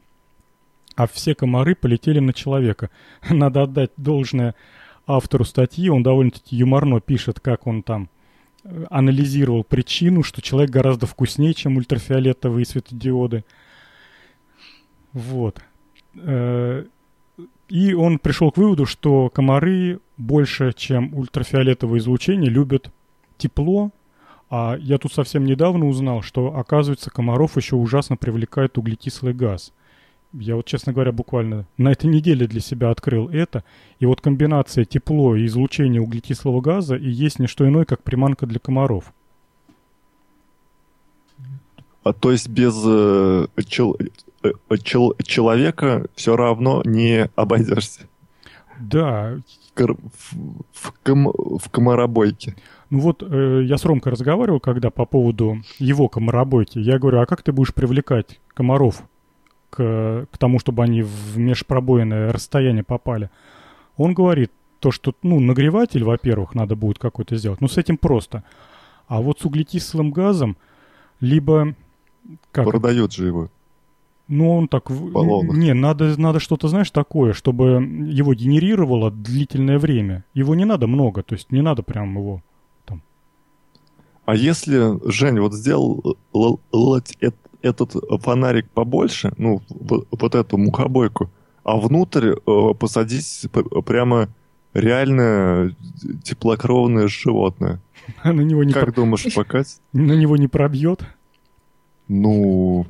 а все комары полетели на человека. [LAUGHS] Надо отдать должное автору статьи, он довольно-таки юморно пишет, как он там э, анализировал причину, что человек гораздо вкуснее, чем ультрафиолетовые светодиоды. Вот. Э, и он пришел к выводу, что комары больше, чем ультрафиолетовое излучение, любят тепло, а я тут совсем недавно узнал, что, оказывается, комаров еще ужасно привлекает углекислый газ. Я вот, честно говоря, буквально на этой неделе для себя открыл это. И вот комбинация тепло и излучение углекислого газа и есть не что иное, как приманка для комаров. А то есть без э, чел, э, чел, человека все равно не обойдешься? Да. В, в, ком, в комаробойке. Ну вот э, я с Ромкой разговаривал, когда по поводу его комаробойки. Я говорю, а как ты будешь привлекать комаров к, к тому, чтобы они в межпробойное расстояние попали? Он говорит, то, что, ну, нагреватель, во-первых, надо будет какой-то сделать. Ну, с этим просто. А вот с углекислым газом либо... Как? Продают же его. Ну, он так... Баллонах. Не, надо, надо что-то, знаешь, такое, чтобы его генерировало длительное время. Его не надо много, то есть не надо прям его там... А если, Жень, вот сделал этот фонарик побольше, ну, вот эту мухобойку, а внутрь э, посадить прямо реальное теплокровное животное. А [LAUGHS] на него не как про... думаешь, покать? [LAUGHS] На него не пробьет? Ну,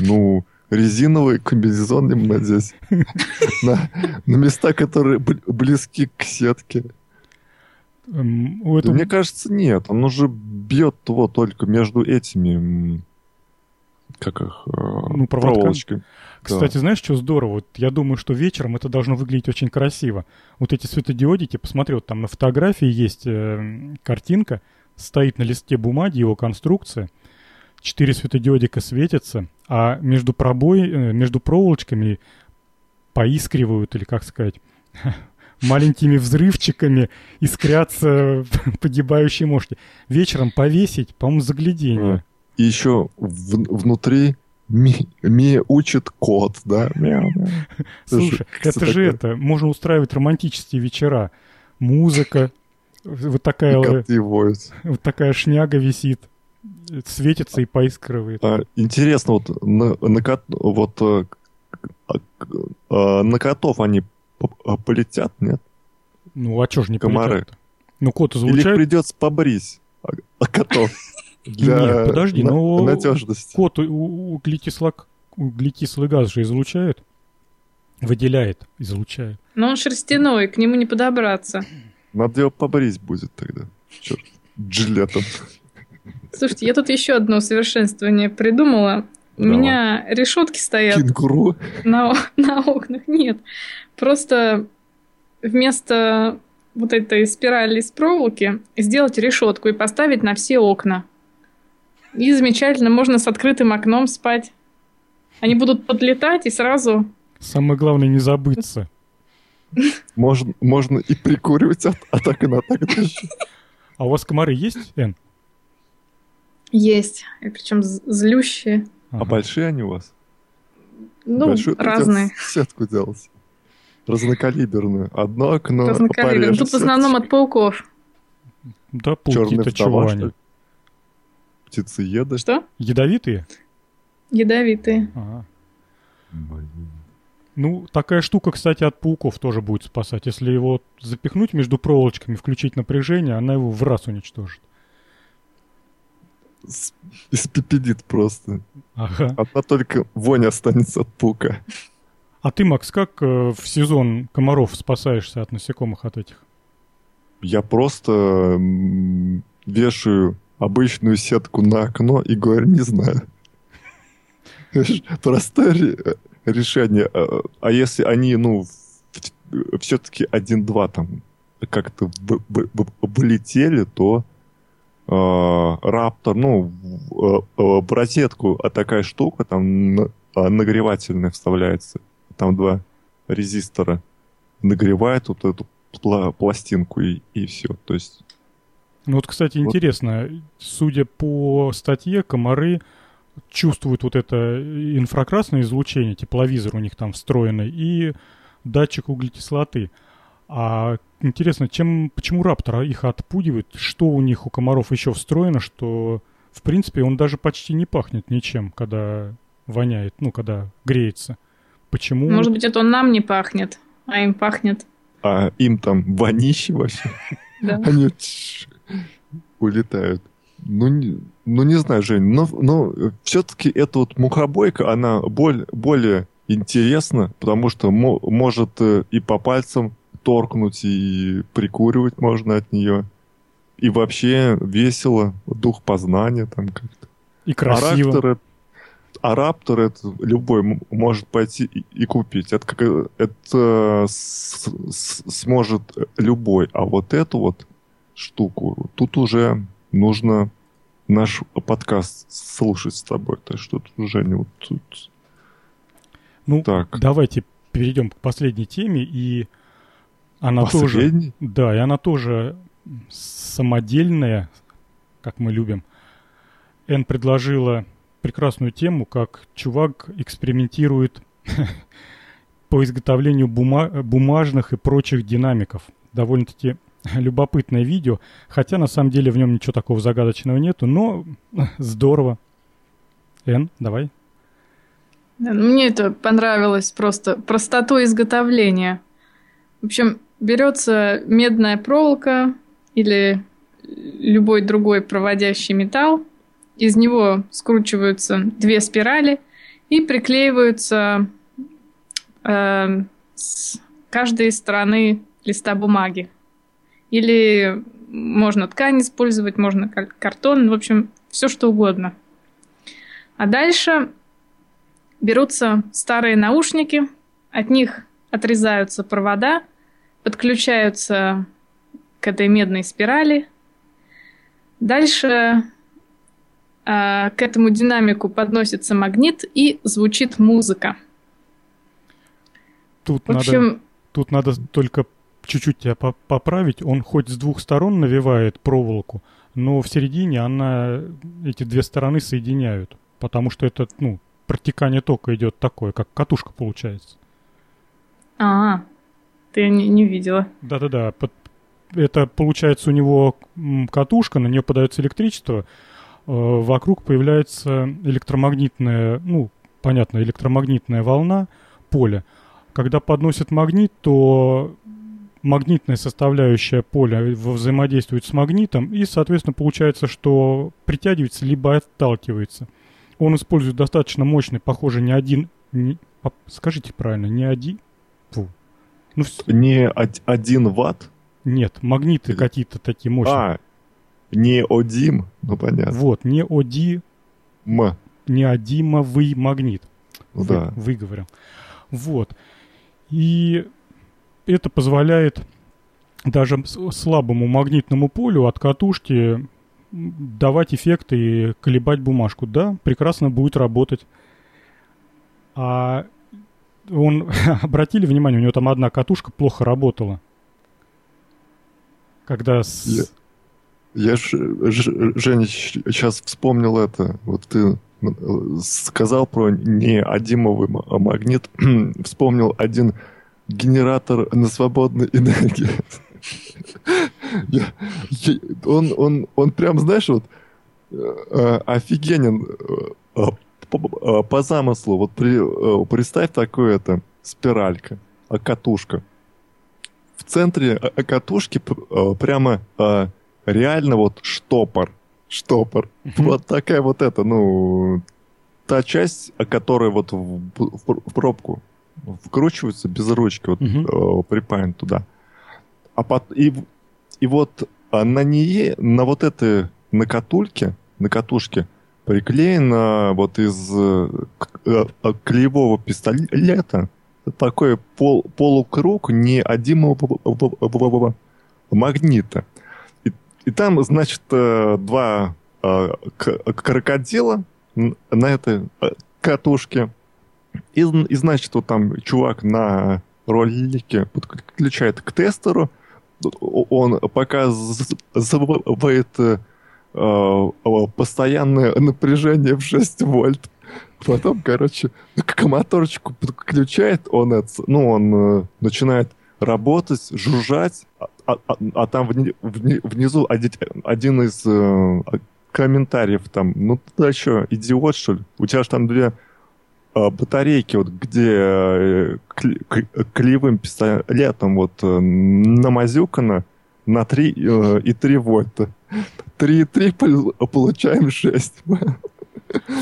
ну, резиновый комбинезон им надеть. [LAUGHS] На, на места, которые близки к сетке. Эм, Мне кажется, нет. Он уже бьет его только между этими как их, э, ну, проволочками. Кстати, да. знаешь, что здорово? Вот я думаю, что вечером это должно выглядеть очень красиво. Вот эти светодиодики, посмотри, вот там на фотографии есть э, картинка, стоит на листе бумаги его конструкция, четыре светодиодика светятся, а между пробой, э, между проволочками поискривают, или как сказать, [LAUGHS] маленькими взрывчиками искрятся [LAUGHS] погибающие мошки. Вечером повесить, по-моему, загляденье. И еще в, внутри Ми, Ми учит код, да? Мяу, мяу. [LAUGHS] Слушай, это же это, можно устраивать романтические вечера. Музыка, вот такая, вот такая шняга висит, светится и поискрывает. А, интересно, вот на, на, кот, вот, а, а, на котов они а, полетят, нет? Ну, а чё ж не Комары. полетят? Ну, кот излучает... Или придется побрить а, а котов? [LAUGHS] Для Нет, подожди, на- но надежности. кот углекислок, углекислый газ же излучает, выделяет, излучает. Но он шерстяной, к нему не подобраться. Надо его побрить будет тогда. Черт, джилетом. Слушайте, я тут еще одно усовершенствование придумала. У Давай. меня решетки стоят. Кенгуру? На, [LAUGHS] на окнах. Нет. Просто вместо вот этой спирали из проволоки сделать решетку и поставить на все окна. И замечательно, можно с открытым окном спать. Они будут подлетать и сразу... Самое главное не забыться. [LAUGHS] Можно, можно и прикуривать от, от окна так А у вас комары есть, Эн? Есть, и причем злющие. А большие они у вас? Ну, Большую разные. Сетку делать. Разнокалиберную. Одно окно Разнокалиберную. Тут в основном от пауков. Да, пауки-то чего они? птицееды. Что? Ядовитые? Ядовитые. Ага. Ну, такая штука, кстати, от пауков тоже будет спасать. Если его запихнуть между проволочками, включить напряжение, она его в раз уничтожит. Испепедит просто. Ага. Одна только вонь останется от паука. А ты, Макс, как э, в сезон комаров спасаешься от насекомых от этих? Я просто вешаю обычную сетку на окно и говорю, не знаю. Простое решение. А, а если они, ну, все-таки один-два там как-то полетели, то э, Раптор, ну, в, в розетку а такая штука, там нагревательная вставляется. Там два резистора нагревает вот эту пластинку и, и все. То есть ну вот, кстати, интересно, судя по статье, комары чувствуют вот это инфракрасное излучение, тепловизор у них там встроенный, и датчик углекислоты. А интересно, чем, почему раптор их отпугивает? Что у них у комаров еще встроено, что, в принципе, он даже почти не пахнет ничем, когда воняет, ну, когда греется. Почему? Может быть, это он нам не пахнет, а им пахнет. А им там вонище вообще? [LAUGHS] Да. Они улетают. Ну, не, ну, не знаю, Жень, но, но все-таки эта вот мухобойка, она боль, более интересна, потому что мо, может э, и по пальцам торкнуть, и прикуривать можно от нее. И вообще весело, дух познания там как-то. И красиво. А раптор, а раптор это любой может пойти и, и купить. Это, как, это с, с, сможет любой. А вот эту вот штуку. Тут уже нужно наш подкаст слушать с тобой. Так что тут уже не вот тут. Ну, так. давайте перейдем к последней теме. И Она тоже, да, и она тоже самодельная, как мы любим. Эн предложила прекрасную тему, как чувак экспериментирует [LAUGHS] по изготовлению бума бумажных и прочих динамиков. Довольно-таки любопытное видео, хотя на самом деле в нем ничего такого загадочного нету, но [LAUGHS] здорово. Эн, давай. Ну, мне это понравилось просто простоту изготовления. В общем, берется медная проволока или любой другой проводящий металл, из него скручиваются две спирали и приклеиваются э, с каждой стороны листа бумаги. Или можно ткань использовать, можно картон, в общем, все что угодно. А дальше берутся старые наушники, от них отрезаются провода, подключаются к этой медной спирали. Дальше э, к этому динамику подносится магнит и звучит музыка. Тут, В общем, надо, тут надо только чуть-чуть тебя поправить. Он хоть с двух сторон навевает проволоку, но в середине она эти две стороны соединяют. Потому что это, ну, протекание тока идет такое, как катушка получается. А, ты не, не видела. Да-да-да. Это получается у него катушка, на нее подается электричество, э, вокруг появляется электромагнитная, ну, понятно, электромагнитная волна, поле. Когда подносит магнит, то магнитная составляющая поля взаимодействует с магнитом, и, соответственно, получается, что притягивается либо отталкивается. Он использует достаточно мощный, похоже, не один... Не, скажите правильно, не один... Ну, не один ватт? Нет, магниты какие-то такие мощные. А, не одим, ну понятно. Вот, не оди... М. Неодимовый магнит. Ну да. Вы, выговорил. Вот. И это позволяет даже слабому магнитному полю от катушки давать эффекты и колебать бумажку. Да, прекрасно будет работать. А он, [LAUGHS] обратили внимание, у него там одна катушка плохо работала. Когда с... Я, я ж, ж, Женя, сейчас вспомнил это. Вот ты сказал про неодимовый магнит. [CLEARS THROAT] вспомнил один генератор на свободной [LAUGHS] энергии. он, он, он прям, знаешь, вот э, офигенен э, по, по замыслу. Вот при, э, представь такое это спиралька, катушка. В центре катушки прямо реально вот штопор. Штопор. Вот такая вот эта, ну, та часть, которая вот в, в, в пробку вкручивается без ручки, вот угу. припаян туда. А под, и, и вот на ней, на вот этой на катульке, на катушке, приклеено вот из э, э, клеевого пистолета такой пол, полукруг неодимого магнита. И, и там, значит, э, два крокодила на этой катушке. И, и значит, вот там чувак на ролике подключает к тестеру, он показывает постоянное напряжение в 6 вольт. Потом, короче, к моторчику подключает, он, это, ну, он э, начинает работать, жужжать, а, а, а, а там вни, вни, внизу один, один из э, комментариев там, ну ты что, идиот, что ли? У тебя же там две Э, батарейки, вот где э, клеевым пистолетом вот э, намазюкано на 3 и 3 вольта. 3,3 получаем 6.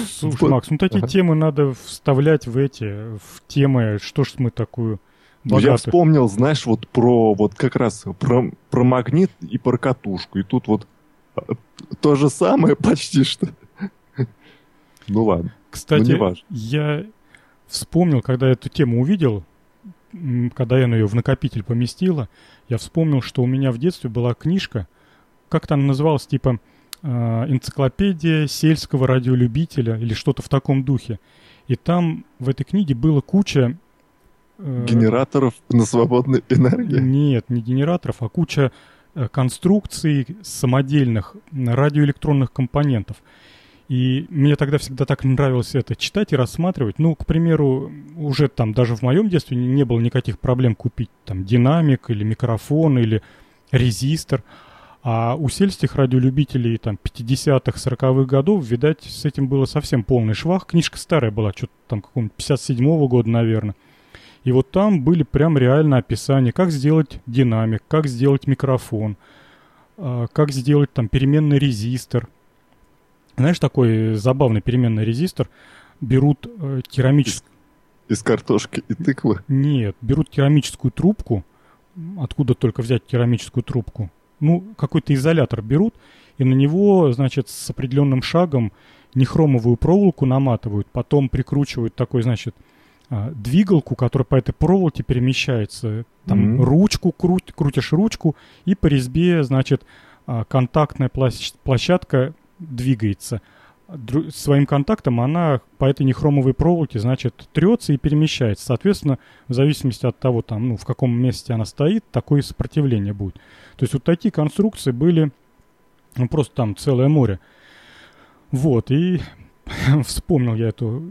Слушай, Макс, ну такие темы надо вставлять в эти, в темы, что ж мы такую ну, я вспомнил, знаешь, вот про, вот как раз про, про магнит и про катушку. И тут вот то же самое почти что. Ну ладно. Кстати, ну, я вспомнил, когда эту тему увидел, когда я ее в накопитель поместила, я вспомнил, что у меня в детстве была книжка, как там называлась, типа э, энциклопедия сельского радиолюбителя или что-то в таком духе. И там в этой книге было куча Э, генераторов на свободной энергии? Нет, не генераторов, а куча э, конструкций самодельных радиоэлектронных компонентов. И мне тогда всегда так нравилось это читать и рассматривать. Ну, к примеру, уже там даже в моем детстве не было никаких проблем купить там динамик или микрофон или резистор. А у сельских радиолюбителей там 50-х, 40-х годов, видать, с этим было совсем полный швах. Книжка старая была, что-то там какого-нибудь 57-го года, наверное. И вот там были прям реально описания, как сделать динамик, как сделать микрофон, а, как сделать там переменный резистор. Знаешь, такой забавный переменный резистор. Берут э, керамическую... Из, из картошки и тыквы? Нет, берут керамическую трубку. Откуда только взять керамическую трубку? Ну, какой-то изолятор берут, и на него, значит, с определенным шагом нехромовую проволоку наматывают, потом прикручивают такой, значит, а, двигалку, которая по этой проволоке перемещается. Там mm-hmm. ручку крут, крутишь ручку, и по резьбе, значит, а, контактная площадка двигается. Своим контактом она по этой нехромовой проволоке, значит, трется и перемещается. Соответственно, в зависимости от того, там, ну, в каком месте она стоит, такое сопротивление будет. То есть вот такие конструкции были, ну, просто там целое море. Вот, и [LAUGHS] вспомнил я эту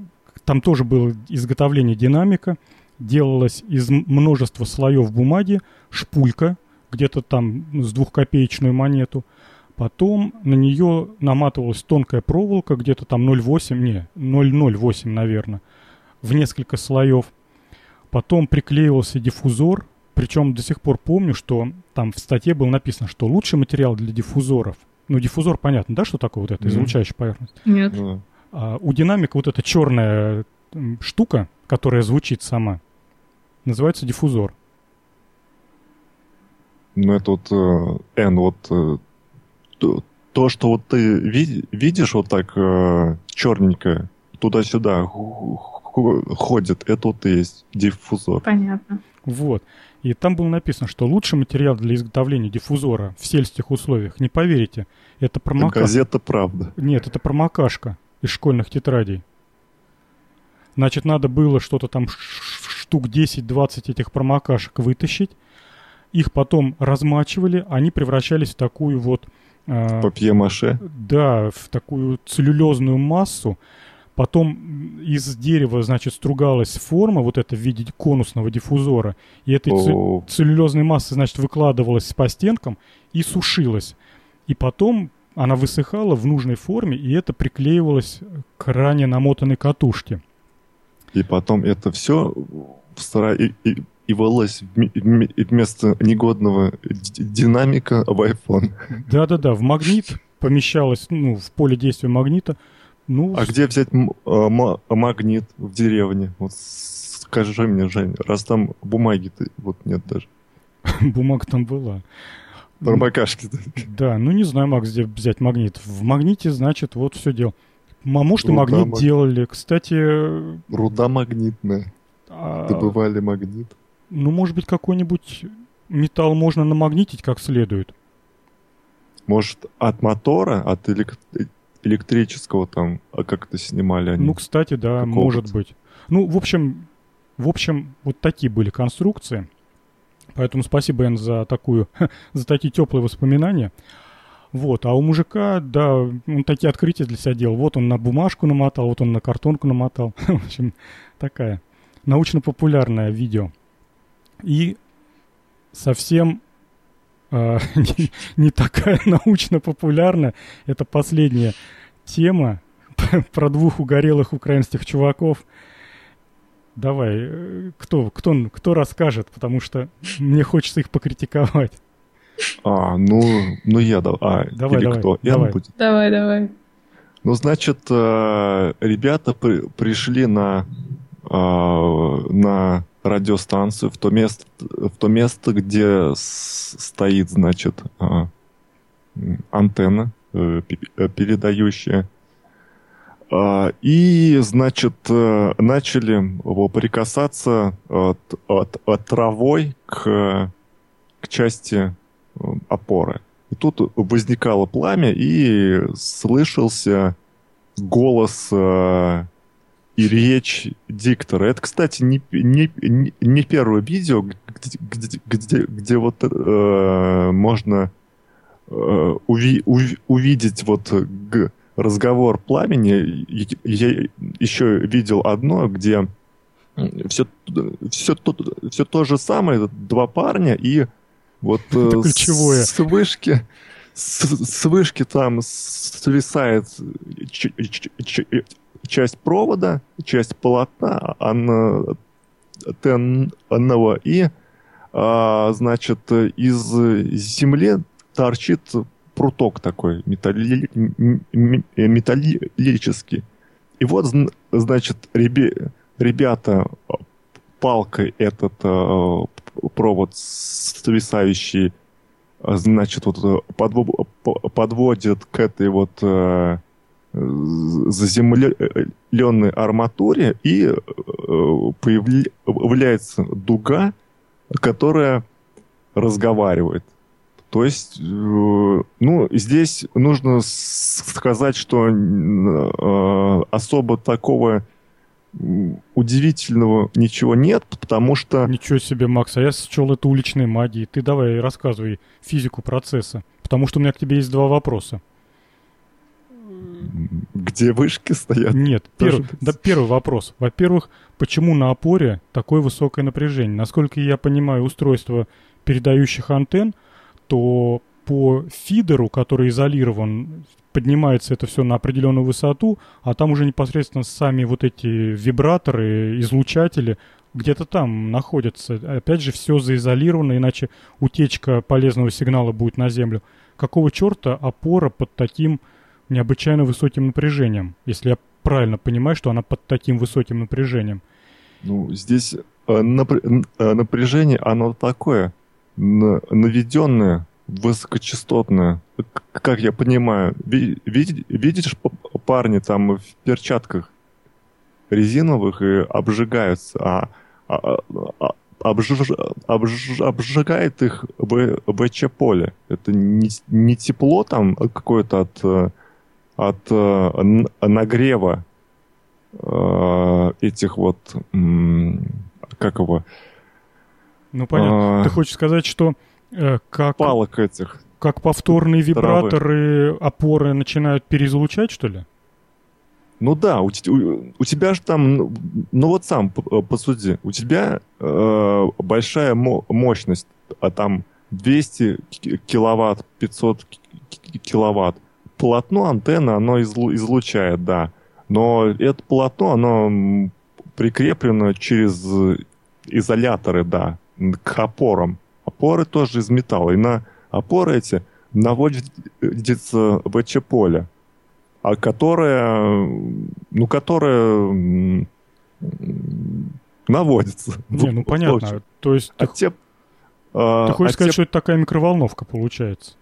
там тоже было изготовление динамика, делалось из множества слоев бумаги, шпулька, где-то там с двухкопеечную монету. Потом на нее наматывалась тонкая проволока, где-то там 0,8, не, 0,08, наверное, в несколько слоев. Потом приклеивался диффузор, причем до сих пор помню, что там в статье было написано, что лучший материал для диффузоров, ну диффузор понятно, да, что такое вот это, излучающая поверхность? Нет. А у динамика вот эта черная штука, которая звучит сама, называется диффузор. Ну, это вот э, N, вот э, то, то, что вот ты ви- видишь вот так э, черненькое, туда-сюда ходит, это вот и есть диффузор. Понятно. Вот. И там было написано, что лучший материал для изготовления диффузора в сельских условиях, не поверите, это промокашка. Газета «Правда». Нет, это промокашка из школьных тетрадей. Значит, надо было что-то там штук 10-20 этих промокашек вытащить. Их потом размачивали, они превращались в такую вот... Э, Папье-маше? Да, в такую целлюлезную массу. Потом из дерева, значит, стругалась форма, вот это в виде конусного диффузора. И этой oh. целлюлезной массы, значит, выкладывалась по стенкам и сушилась. И потом она высыхала в нужной форме, и это приклеивалось к ранее намотанной катушке. И потом это все и, и, и вылось вместо негодного динамика в iPhone. Да-да-да, в магнит помещалось, ну, в поле действия магнита. Ну, а с... где взять а, магнит в деревне? Вот скажи мне, Жень, раз там бумаги-то вот нет даже. [LAUGHS] Бумага там была. Промокашки. Да, ну не знаю, Макс, где взять магнит. В магните, значит, вот все дело. А может, и магнит маг... делали. Кстати... Руда магнитная. А... Добывали магнит. Ну, может быть, какой-нибудь металл можно намагнитить как следует. Может, от мотора, от элект... электрического там, а как это снимали они? Ну, кстати, да, может быть. Ну, в общем, в общем, вот такие были конструкции. Поэтому спасибо, Эн, за такую, [LAUGHS] за такие теплые воспоминания. Вот, а у мужика, да, он такие открытия для себя делал. Вот он на бумажку намотал, вот он на картонку намотал. [LAUGHS] В общем, такая научно-популярное видео. И совсем э, [LAUGHS] не, не такая [LAUGHS] научно-популярная. Это последняя тема [LAUGHS] про двух угорелых украинских чуваков – Давай, э, кто, кто, кто расскажет, потому что мне хочется их покритиковать. А, ну, ну я да. А, давай, или давай, кто? Давай. Я будет? Давай, давай. Ну, значит, э, ребята при, пришли на, э, на радиостанцию в то место, в то место, где стоит, значит, антенна передающая а, и, значит, э, начали прикасаться от, от, от травой к, к части э, опоры. И тут возникало пламя, и слышался голос э, и речь диктора. Это, кстати, не, не, не первое видео, где, где, где, где вот э, можно э, уви, уви, увидеть вот г, разговор пламени. Я еще видел одно, где все, все, то, все то же самое, два парня, и вот ключевое. с вышки с, с вышки там свисает часть провода, часть полотна антенного и, а, значит, из земли торчит пруток такой металли... металлический. И вот, значит, ребе... ребята палкой этот э, провод свисающий, значит, вот подводит к этой вот э, заземленной арматуре, и э, появляется дуга, которая разговаривает. То есть, э, ну, здесь нужно сказать, что э, особо такого удивительного ничего нет, потому что... Ничего себе, Макс, а я счел это уличной магией. Ты давай рассказывай физику процесса, потому что у меня к тебе есть два вопроса. Где вышки стоят? Нет, перв... да, первый вопрос. Во-первых, почему на опоре такое высокое напряжение? Насколько я понимаю устройство передающих антенн, то по фидеру, который изолирован, поднимается это все на определенную высоту, а там уже непосредственно сами вот эти вибраторы, излучатели где-то там находятся. Опять же, все заизолировано, иначе утечка полезного сигнала будет на Землю. Какого черта опора под таким необычайно высоким напряжением, если я правильно понимаю, что она под таким высоким напряжением. Ну, здесь э, напр- э, напряжение, оно такое, наведенное, высокочастотное. Как я понимаю, видишь парни там в перчатках резиновых и обжигаются, а, а, а обж, обж, обжигает их ВЧ-поле. Это не, не тепло там какое-то от от нагрева э, этих вот, как его... Ну, понятно. А, Ты хочешь сказать, что как... Палок этих. Как повторные вибраторы, травы. опоры начинают переизлучать, что ли? Ну да, у, у, у тебя же там, ну, вот сам посуди, у тебя э, большая мо мощность, а там 200 киловатт, 500 киловатт полотно антенна, оно излучает, да. Но это полотно, оно прикреплено через изоляторы, да, к опорам. Опоры тоже из металла. И на опоры эти наводится ВЧ-поле, а которое, ну, которое наводится. Не, ну понятно. То есть а ты, те, а, ты хочешь а сказать, те... что это такая микроволновка получается?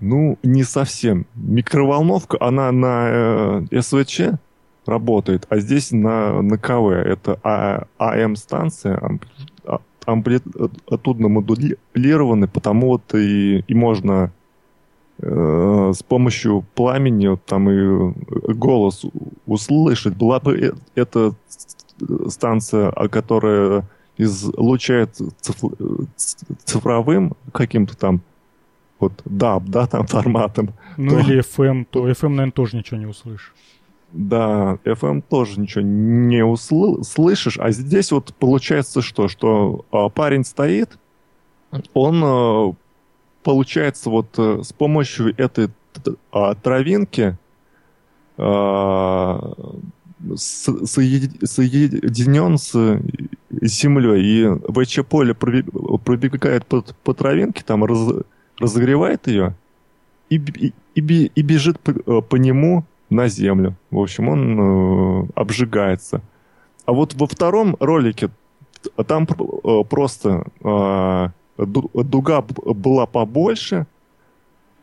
Ну, не совсем. Микроволновка, она на э, СВЧ работает, а здесь на, на КВ. Это а, АМ-станция, амплитудно модулированы, потому вот и, и можно э, с помощью пламени вот, там и голос услышать. Была бы э, эта станция, которая излучает цифровым каким-то там вот DAB, да, там [LAUGHS] форматом. Ну то... или FM, то FM, наверное, тоже ничего не услышишь. Да, FM тоже ничего не услышишь, а здесь вот получается что, что а, парень стоит, он а, получается вот а, с помощью этой а, травинки а, соединен с землей, и ВЧ-поле пробегает по, по травинке, там раз, разогревает ее и, и, и, и бежит по, э, по нему на землю. В общем, он э, обжигается. А вот во втором ролике там э, просто э, дуга была побольше,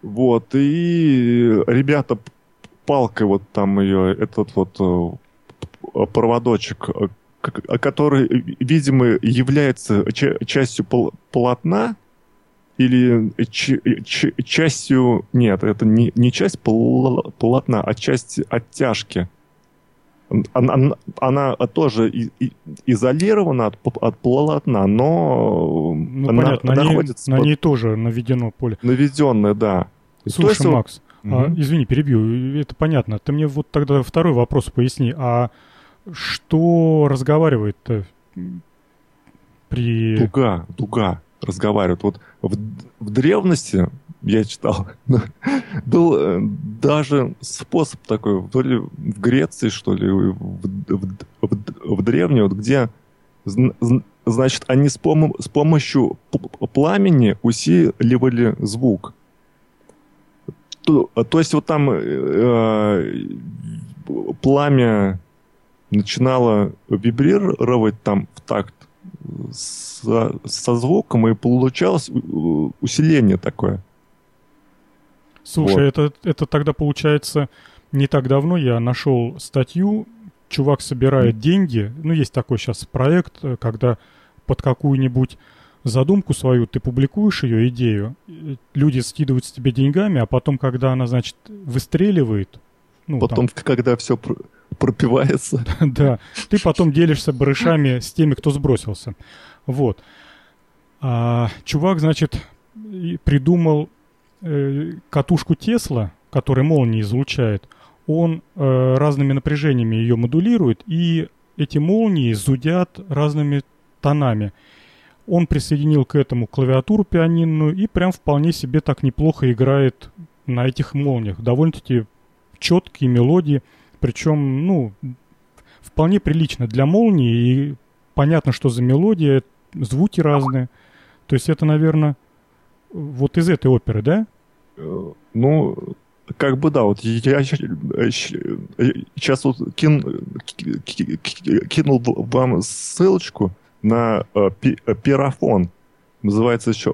вот, и ребята палкой вот там ее, этот вот э, проводочек, который, видимо, является частью полотна, или ч, ч, частью... Нет, это не, не часть полотна, а часть оттяжки. она, она тоже и, и, изолирована от, от полотна, но ну, она понятно, находится... На ней, под... на ней тоже наведено поле. Наведенное, да. Слушай, есть, Макс, угу. а, извини, перебью, это понятно. Ты мне вот тогда второй вопрос поясни. А что разговаривает при... Дуга, дуга разговаривает. Вот в, в древности я читал, [LAUGHS] был э, даже способ такой, то ли в Греции, что ли, в, в, в, в древней, вот где, значит, они с, пом с помощью пламени усиливали звук. То, то есть вот там э, начинало вибрировать там в такт со, со звуком, и получалось усиление такое. Слушай, вот. это, это тогда получается не так давно я нашел статью, чувак собирает mm. деньги, ну есть такой сейчас проект, э, когда под какую-нибудь задумку свою ты публикуешь ее идею, люди скидывают с тебе деньгами, а потом, когда она, значит, выстреливает, ну, потом, там, когда все пр- пропивается. [LAUGHS] да, ты потом делишься барышами с теми, кто сбросился. Вот. А, чувак, значит, придумал э, катушку Тесла, которая молнии излучает, он э, разными напряжениями ее модулирует, и эти молнии зудят разными тонами. Он присоединил к этому клавиатуру пианинную и прям вполне себе так неплохо играет на этих молниях. Довольно-таки четкие мелодии, причем, ну, вполне прилично для молнии, и понятно, что за мелодия, звуки разные. То есть это, наверное, вот из этой оперы, да? Э, ну, как бы да, вот я сейчас вот кин, кинул вам ссылочку на э, э, пирафон. Называется еще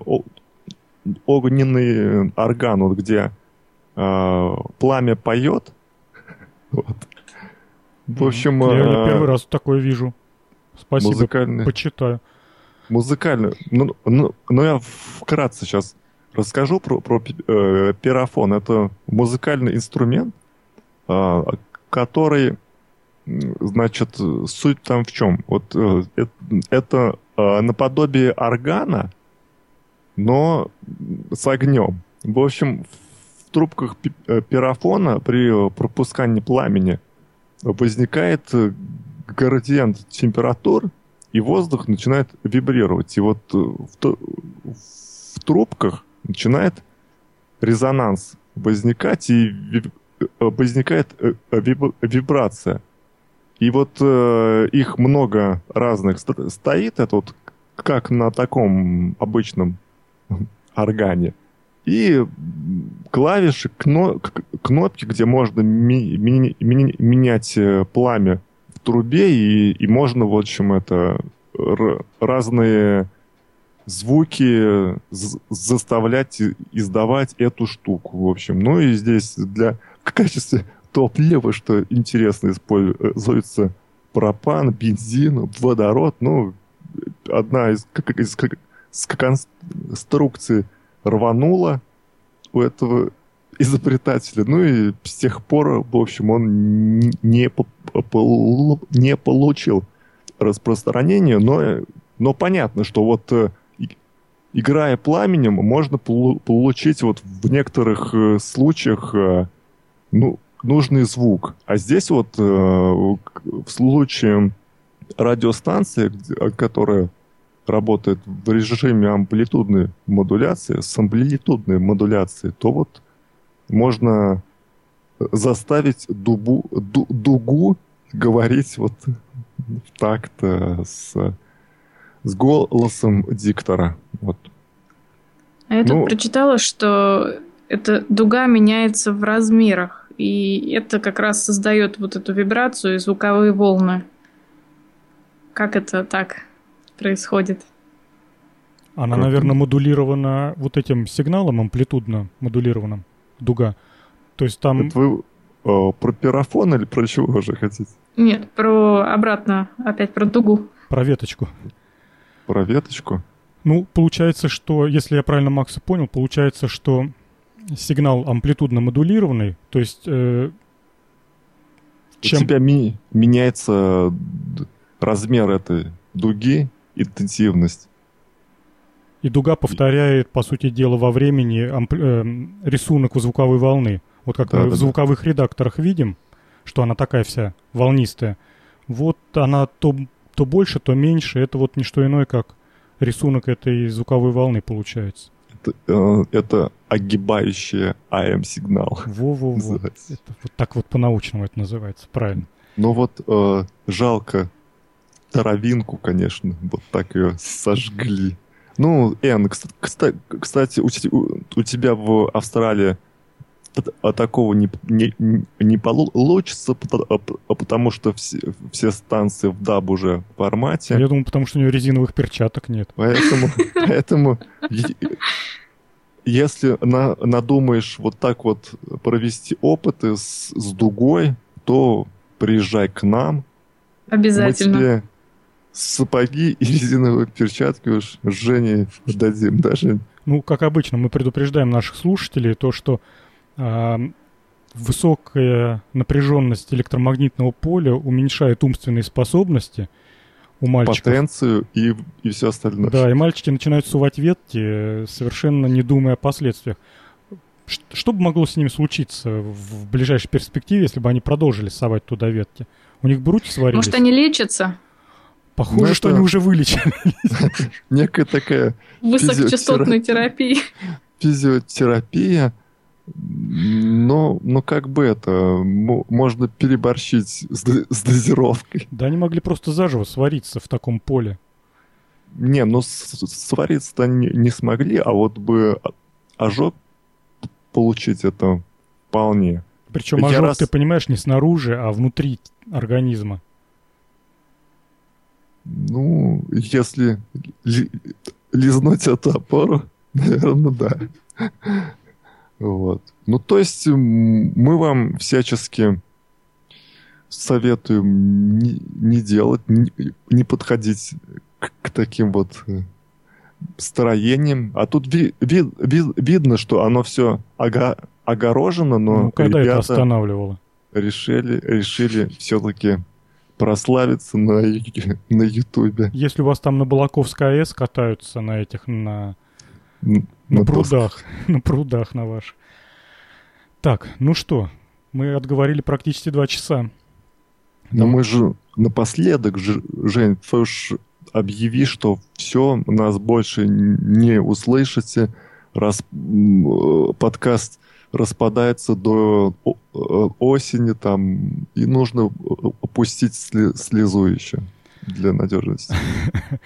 огненный орган, вот где пламя поет. Вот. В общем... Я первый раз такое вижу. Спасибо, музыкальный... почитаю музыкальную. Ну, ну, ну, я вкратце сейчас расскажу про, про э, пирафон. Это музыкальный инструмент, э, который, значит, суть там в чем? Вот э, это, э, наподобие органа, но с огнем. В общем, трубках э, пирафона при пропускании пламени возникает э, градиент температур, и воздух начинает вибрировать. И вот э, в, в трубках начинает резонанс возникать, и э, возникает э, виб, вибрация. И вот э, их много разных стоит, это вот как на таком обычном органе. И клавиши, кно, кнопки, где можно ми, ми, ми, менять пламя трубе, и, и можно, в общем, это разные звуки заставлять издавать эту штуку, в общем. Ну и здесь для в качестве топлива, что интересно, используется пропан, бензин, водород. Ну, одна из, как, из, как, из конструкций рванула у этого изобретателя. Ну и с тех пор, в общем, он не, не получил распространения, но, но понятно, что вот э, играя пламенем, можно получить вот в некоторых э, случаях э, ну, нужный звук. А здесь вот в случае радиостанции, которая работает в режиме амплитудной модуляции, с амплитудной модуляцией, то вот можно заставить дубу, ду, дугу говорить вот так-то с, с голосом диктора. Вот. А я ну, тут прочитала, что эта дуга меняется в размерах, и это как раз создает вот эту вибрацию и звуковые волны. Как это так происходит? Она, наверное, модулирована вот этим сигналом амплитудно модулированным дуга. То есть там... Это вы э, про пирафон или про чего же хотите? Нет, про обратно, опять про дугу. Про веточку. Про веточку? Ну, получается, что, если я правильно Макса понял, получается, что сигнал амплитудно модулированный, то есть э, Чем... У тебя ми- меняется размер этой дуги, интенсивность. И дуга повторяет, по сути дела, во времени ампли... э, рисунок звуковой волны. Вот как да, мы да, в звуковых да. редакторах видим, что она такая вся волнистая. Вот она то, то больше, то меньше. Это вот не что иное, как рисунок этой звуковой волны получается. Это, э, это огибающая АМ-сигнал. Во-во-во. Вот так вот по-научному это называется, правильно. Ну вот э, жалко таровинку, конечно, вот так ее сожгли. Ну, Эн, кстати, у, у тебя в Австралии а такого не, не, не получится, а потому что все, все станции в DAB уже в формате. Я думаю, потому что у него резиновых перчаток нет. Поэтому, поэтому если на, надумаешь вот так вот провести опыты с, с дугой, то приезжай к нам. Обязательно. Мы тебе сапоги и резиновые перчатки уж Жене дадим даже. Ну, как обычно, мы предупреждаем наших слушателей то, что э, высокая напряженность электромагнитного поля уменьшает умственные способности у мальчиков. Потенцию и, и все остальное. Да, и мальчики начинают сувать ветки, совершенно не думая о последствиях. Что бы могло с ними случиться в ближайшей перспективе, если бы они продолжили совать туда ветки? У них бы сварились? Может, они лечатся? Похоже, ну, что они уже вылечили. [LAUGHS] Некая такая... Высокочастотная терапия. Физиотерапия. Но, но как бы это, можно переборщить с, с дозировкой. Да они могли просто заживо свариться в таком поле. Не, ну свариться-то не, не смогли, а вот бы ожог получить это вполне. Причем ожог, раз... ты понимаешь, не снаружи, а внутри организма. Ну, если ли, лизнуть эту опору, [LAUGHS] наверное, да. Вот. Ну, то есть мы вам всячески советуем не, не делать, не, не подходить к, к таким вот э, строениям. А тут ви, ви, ви, видно, что оно все ого, огорожено, но ну, когда ребята это останавливало? Решили, решили все-таки прославиться на, на Ютубе. Если у вас там на Балаковской АЭС катаются на этих, на, на, на прудах, [LAUGHS] на прудах на ваших. Так, ну что, мы отговорили практически два часа. Но мы же напоследок, Жень, ты уж объяви, что все, нас больше не услышите, раз подкаст распадается до э, осени там, и нужно опустить слезу еще для надежности. [LAUGHS]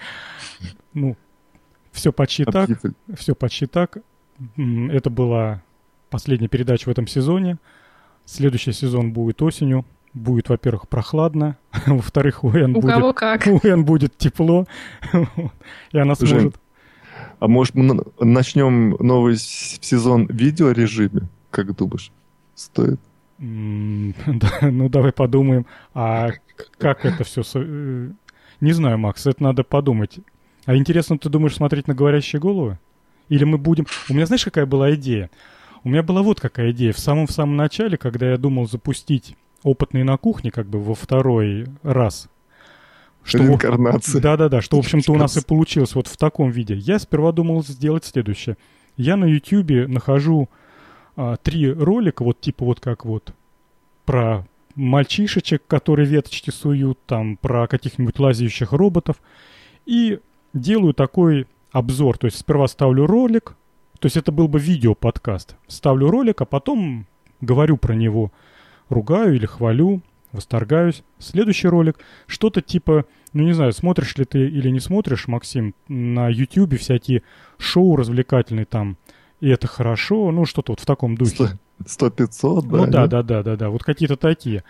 Ну, все почти так. Все почти так. Это была последняя передача в этом сезоне. Следующий сезон будет осенью. Будет, во-первых, прохладно, [LAUGHS] во-вторых, у Эн будет, кого как. [LAUGHS] у Эн будет тепло, и она сможет... А может мы начнем новый сезон в видеорежиме? Как думаешь, стоит? [LAUGHS] ну, давай подумаем. А как это все... Э, не знаю, Макс, это надо подумать. А интересно, ты думаешь смотреть на говорящие головы? Или мы будем... У меня знаешь, какая была идея? У меня была вот какая идея. В самом-самом самом начале, когда я думал запустить опытные на кухне, как бы во второй раз. Что, Реинкарнация. Да-да-да, что, в общем-то, у нас и получилось вот в таком виде. Я сперва думал сделать следующее. Я на YouTube нахожу а, три ролика, вот типа вот как вот про мальчишечек, которые веточки суют, там про каких-нибудь лазающих роботов. И делаю такой обзор. То есть сперва ставлю ролик, то есть это был бы видео-подкаст. Ставлю ролик, а потом говорю про него, ругаю или хвалю, восторгаюсь. Следующий ролик, что-то типа, ну не знаю, смотришь ли ты или не смотришь, Максим, на YouTube всякие шоу развлекательные там, и это хорошо, ну что-то вот в таком духе. Сто пятьсот, да? Ну да, да, да, да, да, вот какие-то такие.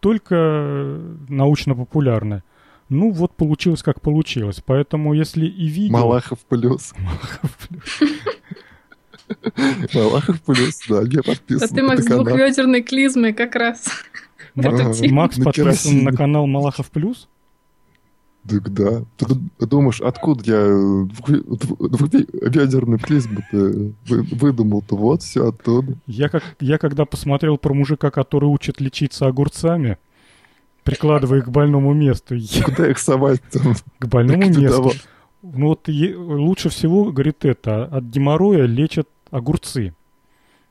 Только научно-популярные. Ну вот получилось как получилось. Поэтому если и видео... Малахов плюс. [LAUGHS] Малахов плюс. Малахов плюс, да, я подписан. А ты, Макс, двухведерной клизмой как раз. Макс подписан на канал Малахов плюс? Так да. Ты думаешь, откуда я двухведерную клизму-то выдумал-то? Вот все оттуда. Я, как, я когда посмотрел про мужика, который учит лечиться огурцами, прикладывая их к больному месту. Куда их совать там? [LAUGHS] К больному месту. Ну вот лучше всего, говорит это, от геморроя лечат огурцы.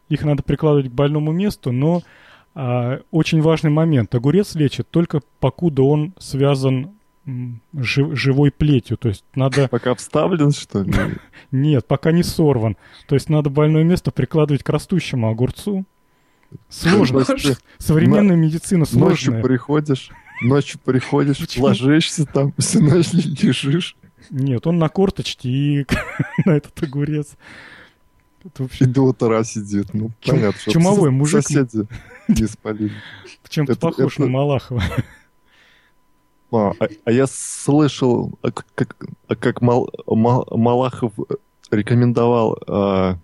Их надо прикладывать к больному месту, но а, очень важный момент. Огурец лечит только покуда он связан жив, живой плетью. То есть надо... [LAUGHS] Пока вставлен, что ли? [LAUGHS] Нет, пока не сорван. То есть надо больное место прикладывать к растущему огурцу. Сложно. [LAUGHS] Современная медицина сложная. Ночью приходишь, ночью приходишь, ложишься там, всю ночь лежишь. Нет, он на корточке и на этот огурец. Это вообще... И до утра сидит. Ну, Чум... понятно, Чумовой мужик. Соседи не спалили. Чем-то похож это... на Малахова. А, а, а я слышал, а как, а как Мал, Мал, Малахов рекомендовал а,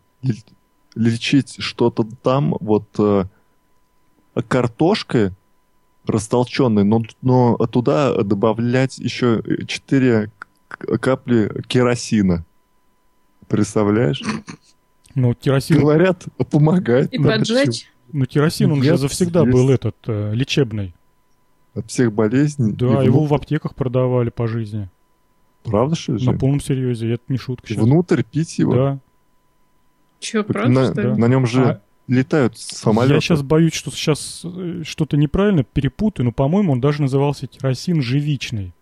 лечить что-то там, вот а, картошкой растолченной, но, но туда добавлять еще 4 капли керосина. Представляешь? Ну, керосин... Говорят, помогает. И поджечь? Ну, керосин, он Нет, же завсегда есть. был этот, э, лечебный. От всех болезней? Да, его в аптеках продавали по жизни. Правда, что ли? На полном серьезе, это не шутка. Сейчас. Внутрь пить его? Да. Че, правда, на, что ли? На нем же а... летают самолеты. Я сейчас боюсь, что сейчас э, что-то неправильно перепутаю, но, по-моему, он даже назывался керосин живичный.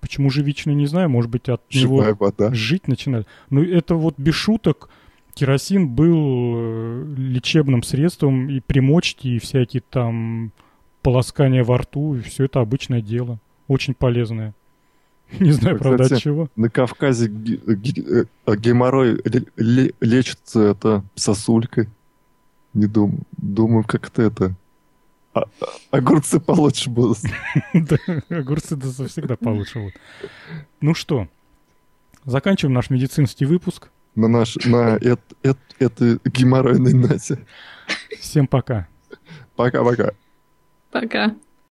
Почему живичный, не знаю, может быть, от Живая него вода. жить начинает. Но это вот без шуток, керосин был э, лечебным средством и примочки, и всякие там полоскания во рту, и все это обычное дело. Очень полезное. [LAUGHS] Не знаю, Кстати, правда, от чего. На Кавказе э, геморрой лечится это сосулькой. Не думаю. Думаю, как-то это а, огурцы получше будут. [LAUGHS] Да, огурцы всегда получше будут. Ну что, заканчиваем наш медицинский выпуск. На наш, на [LAUGHS] этой геморройной ноте. Всем пока. Пока-пока. Пока.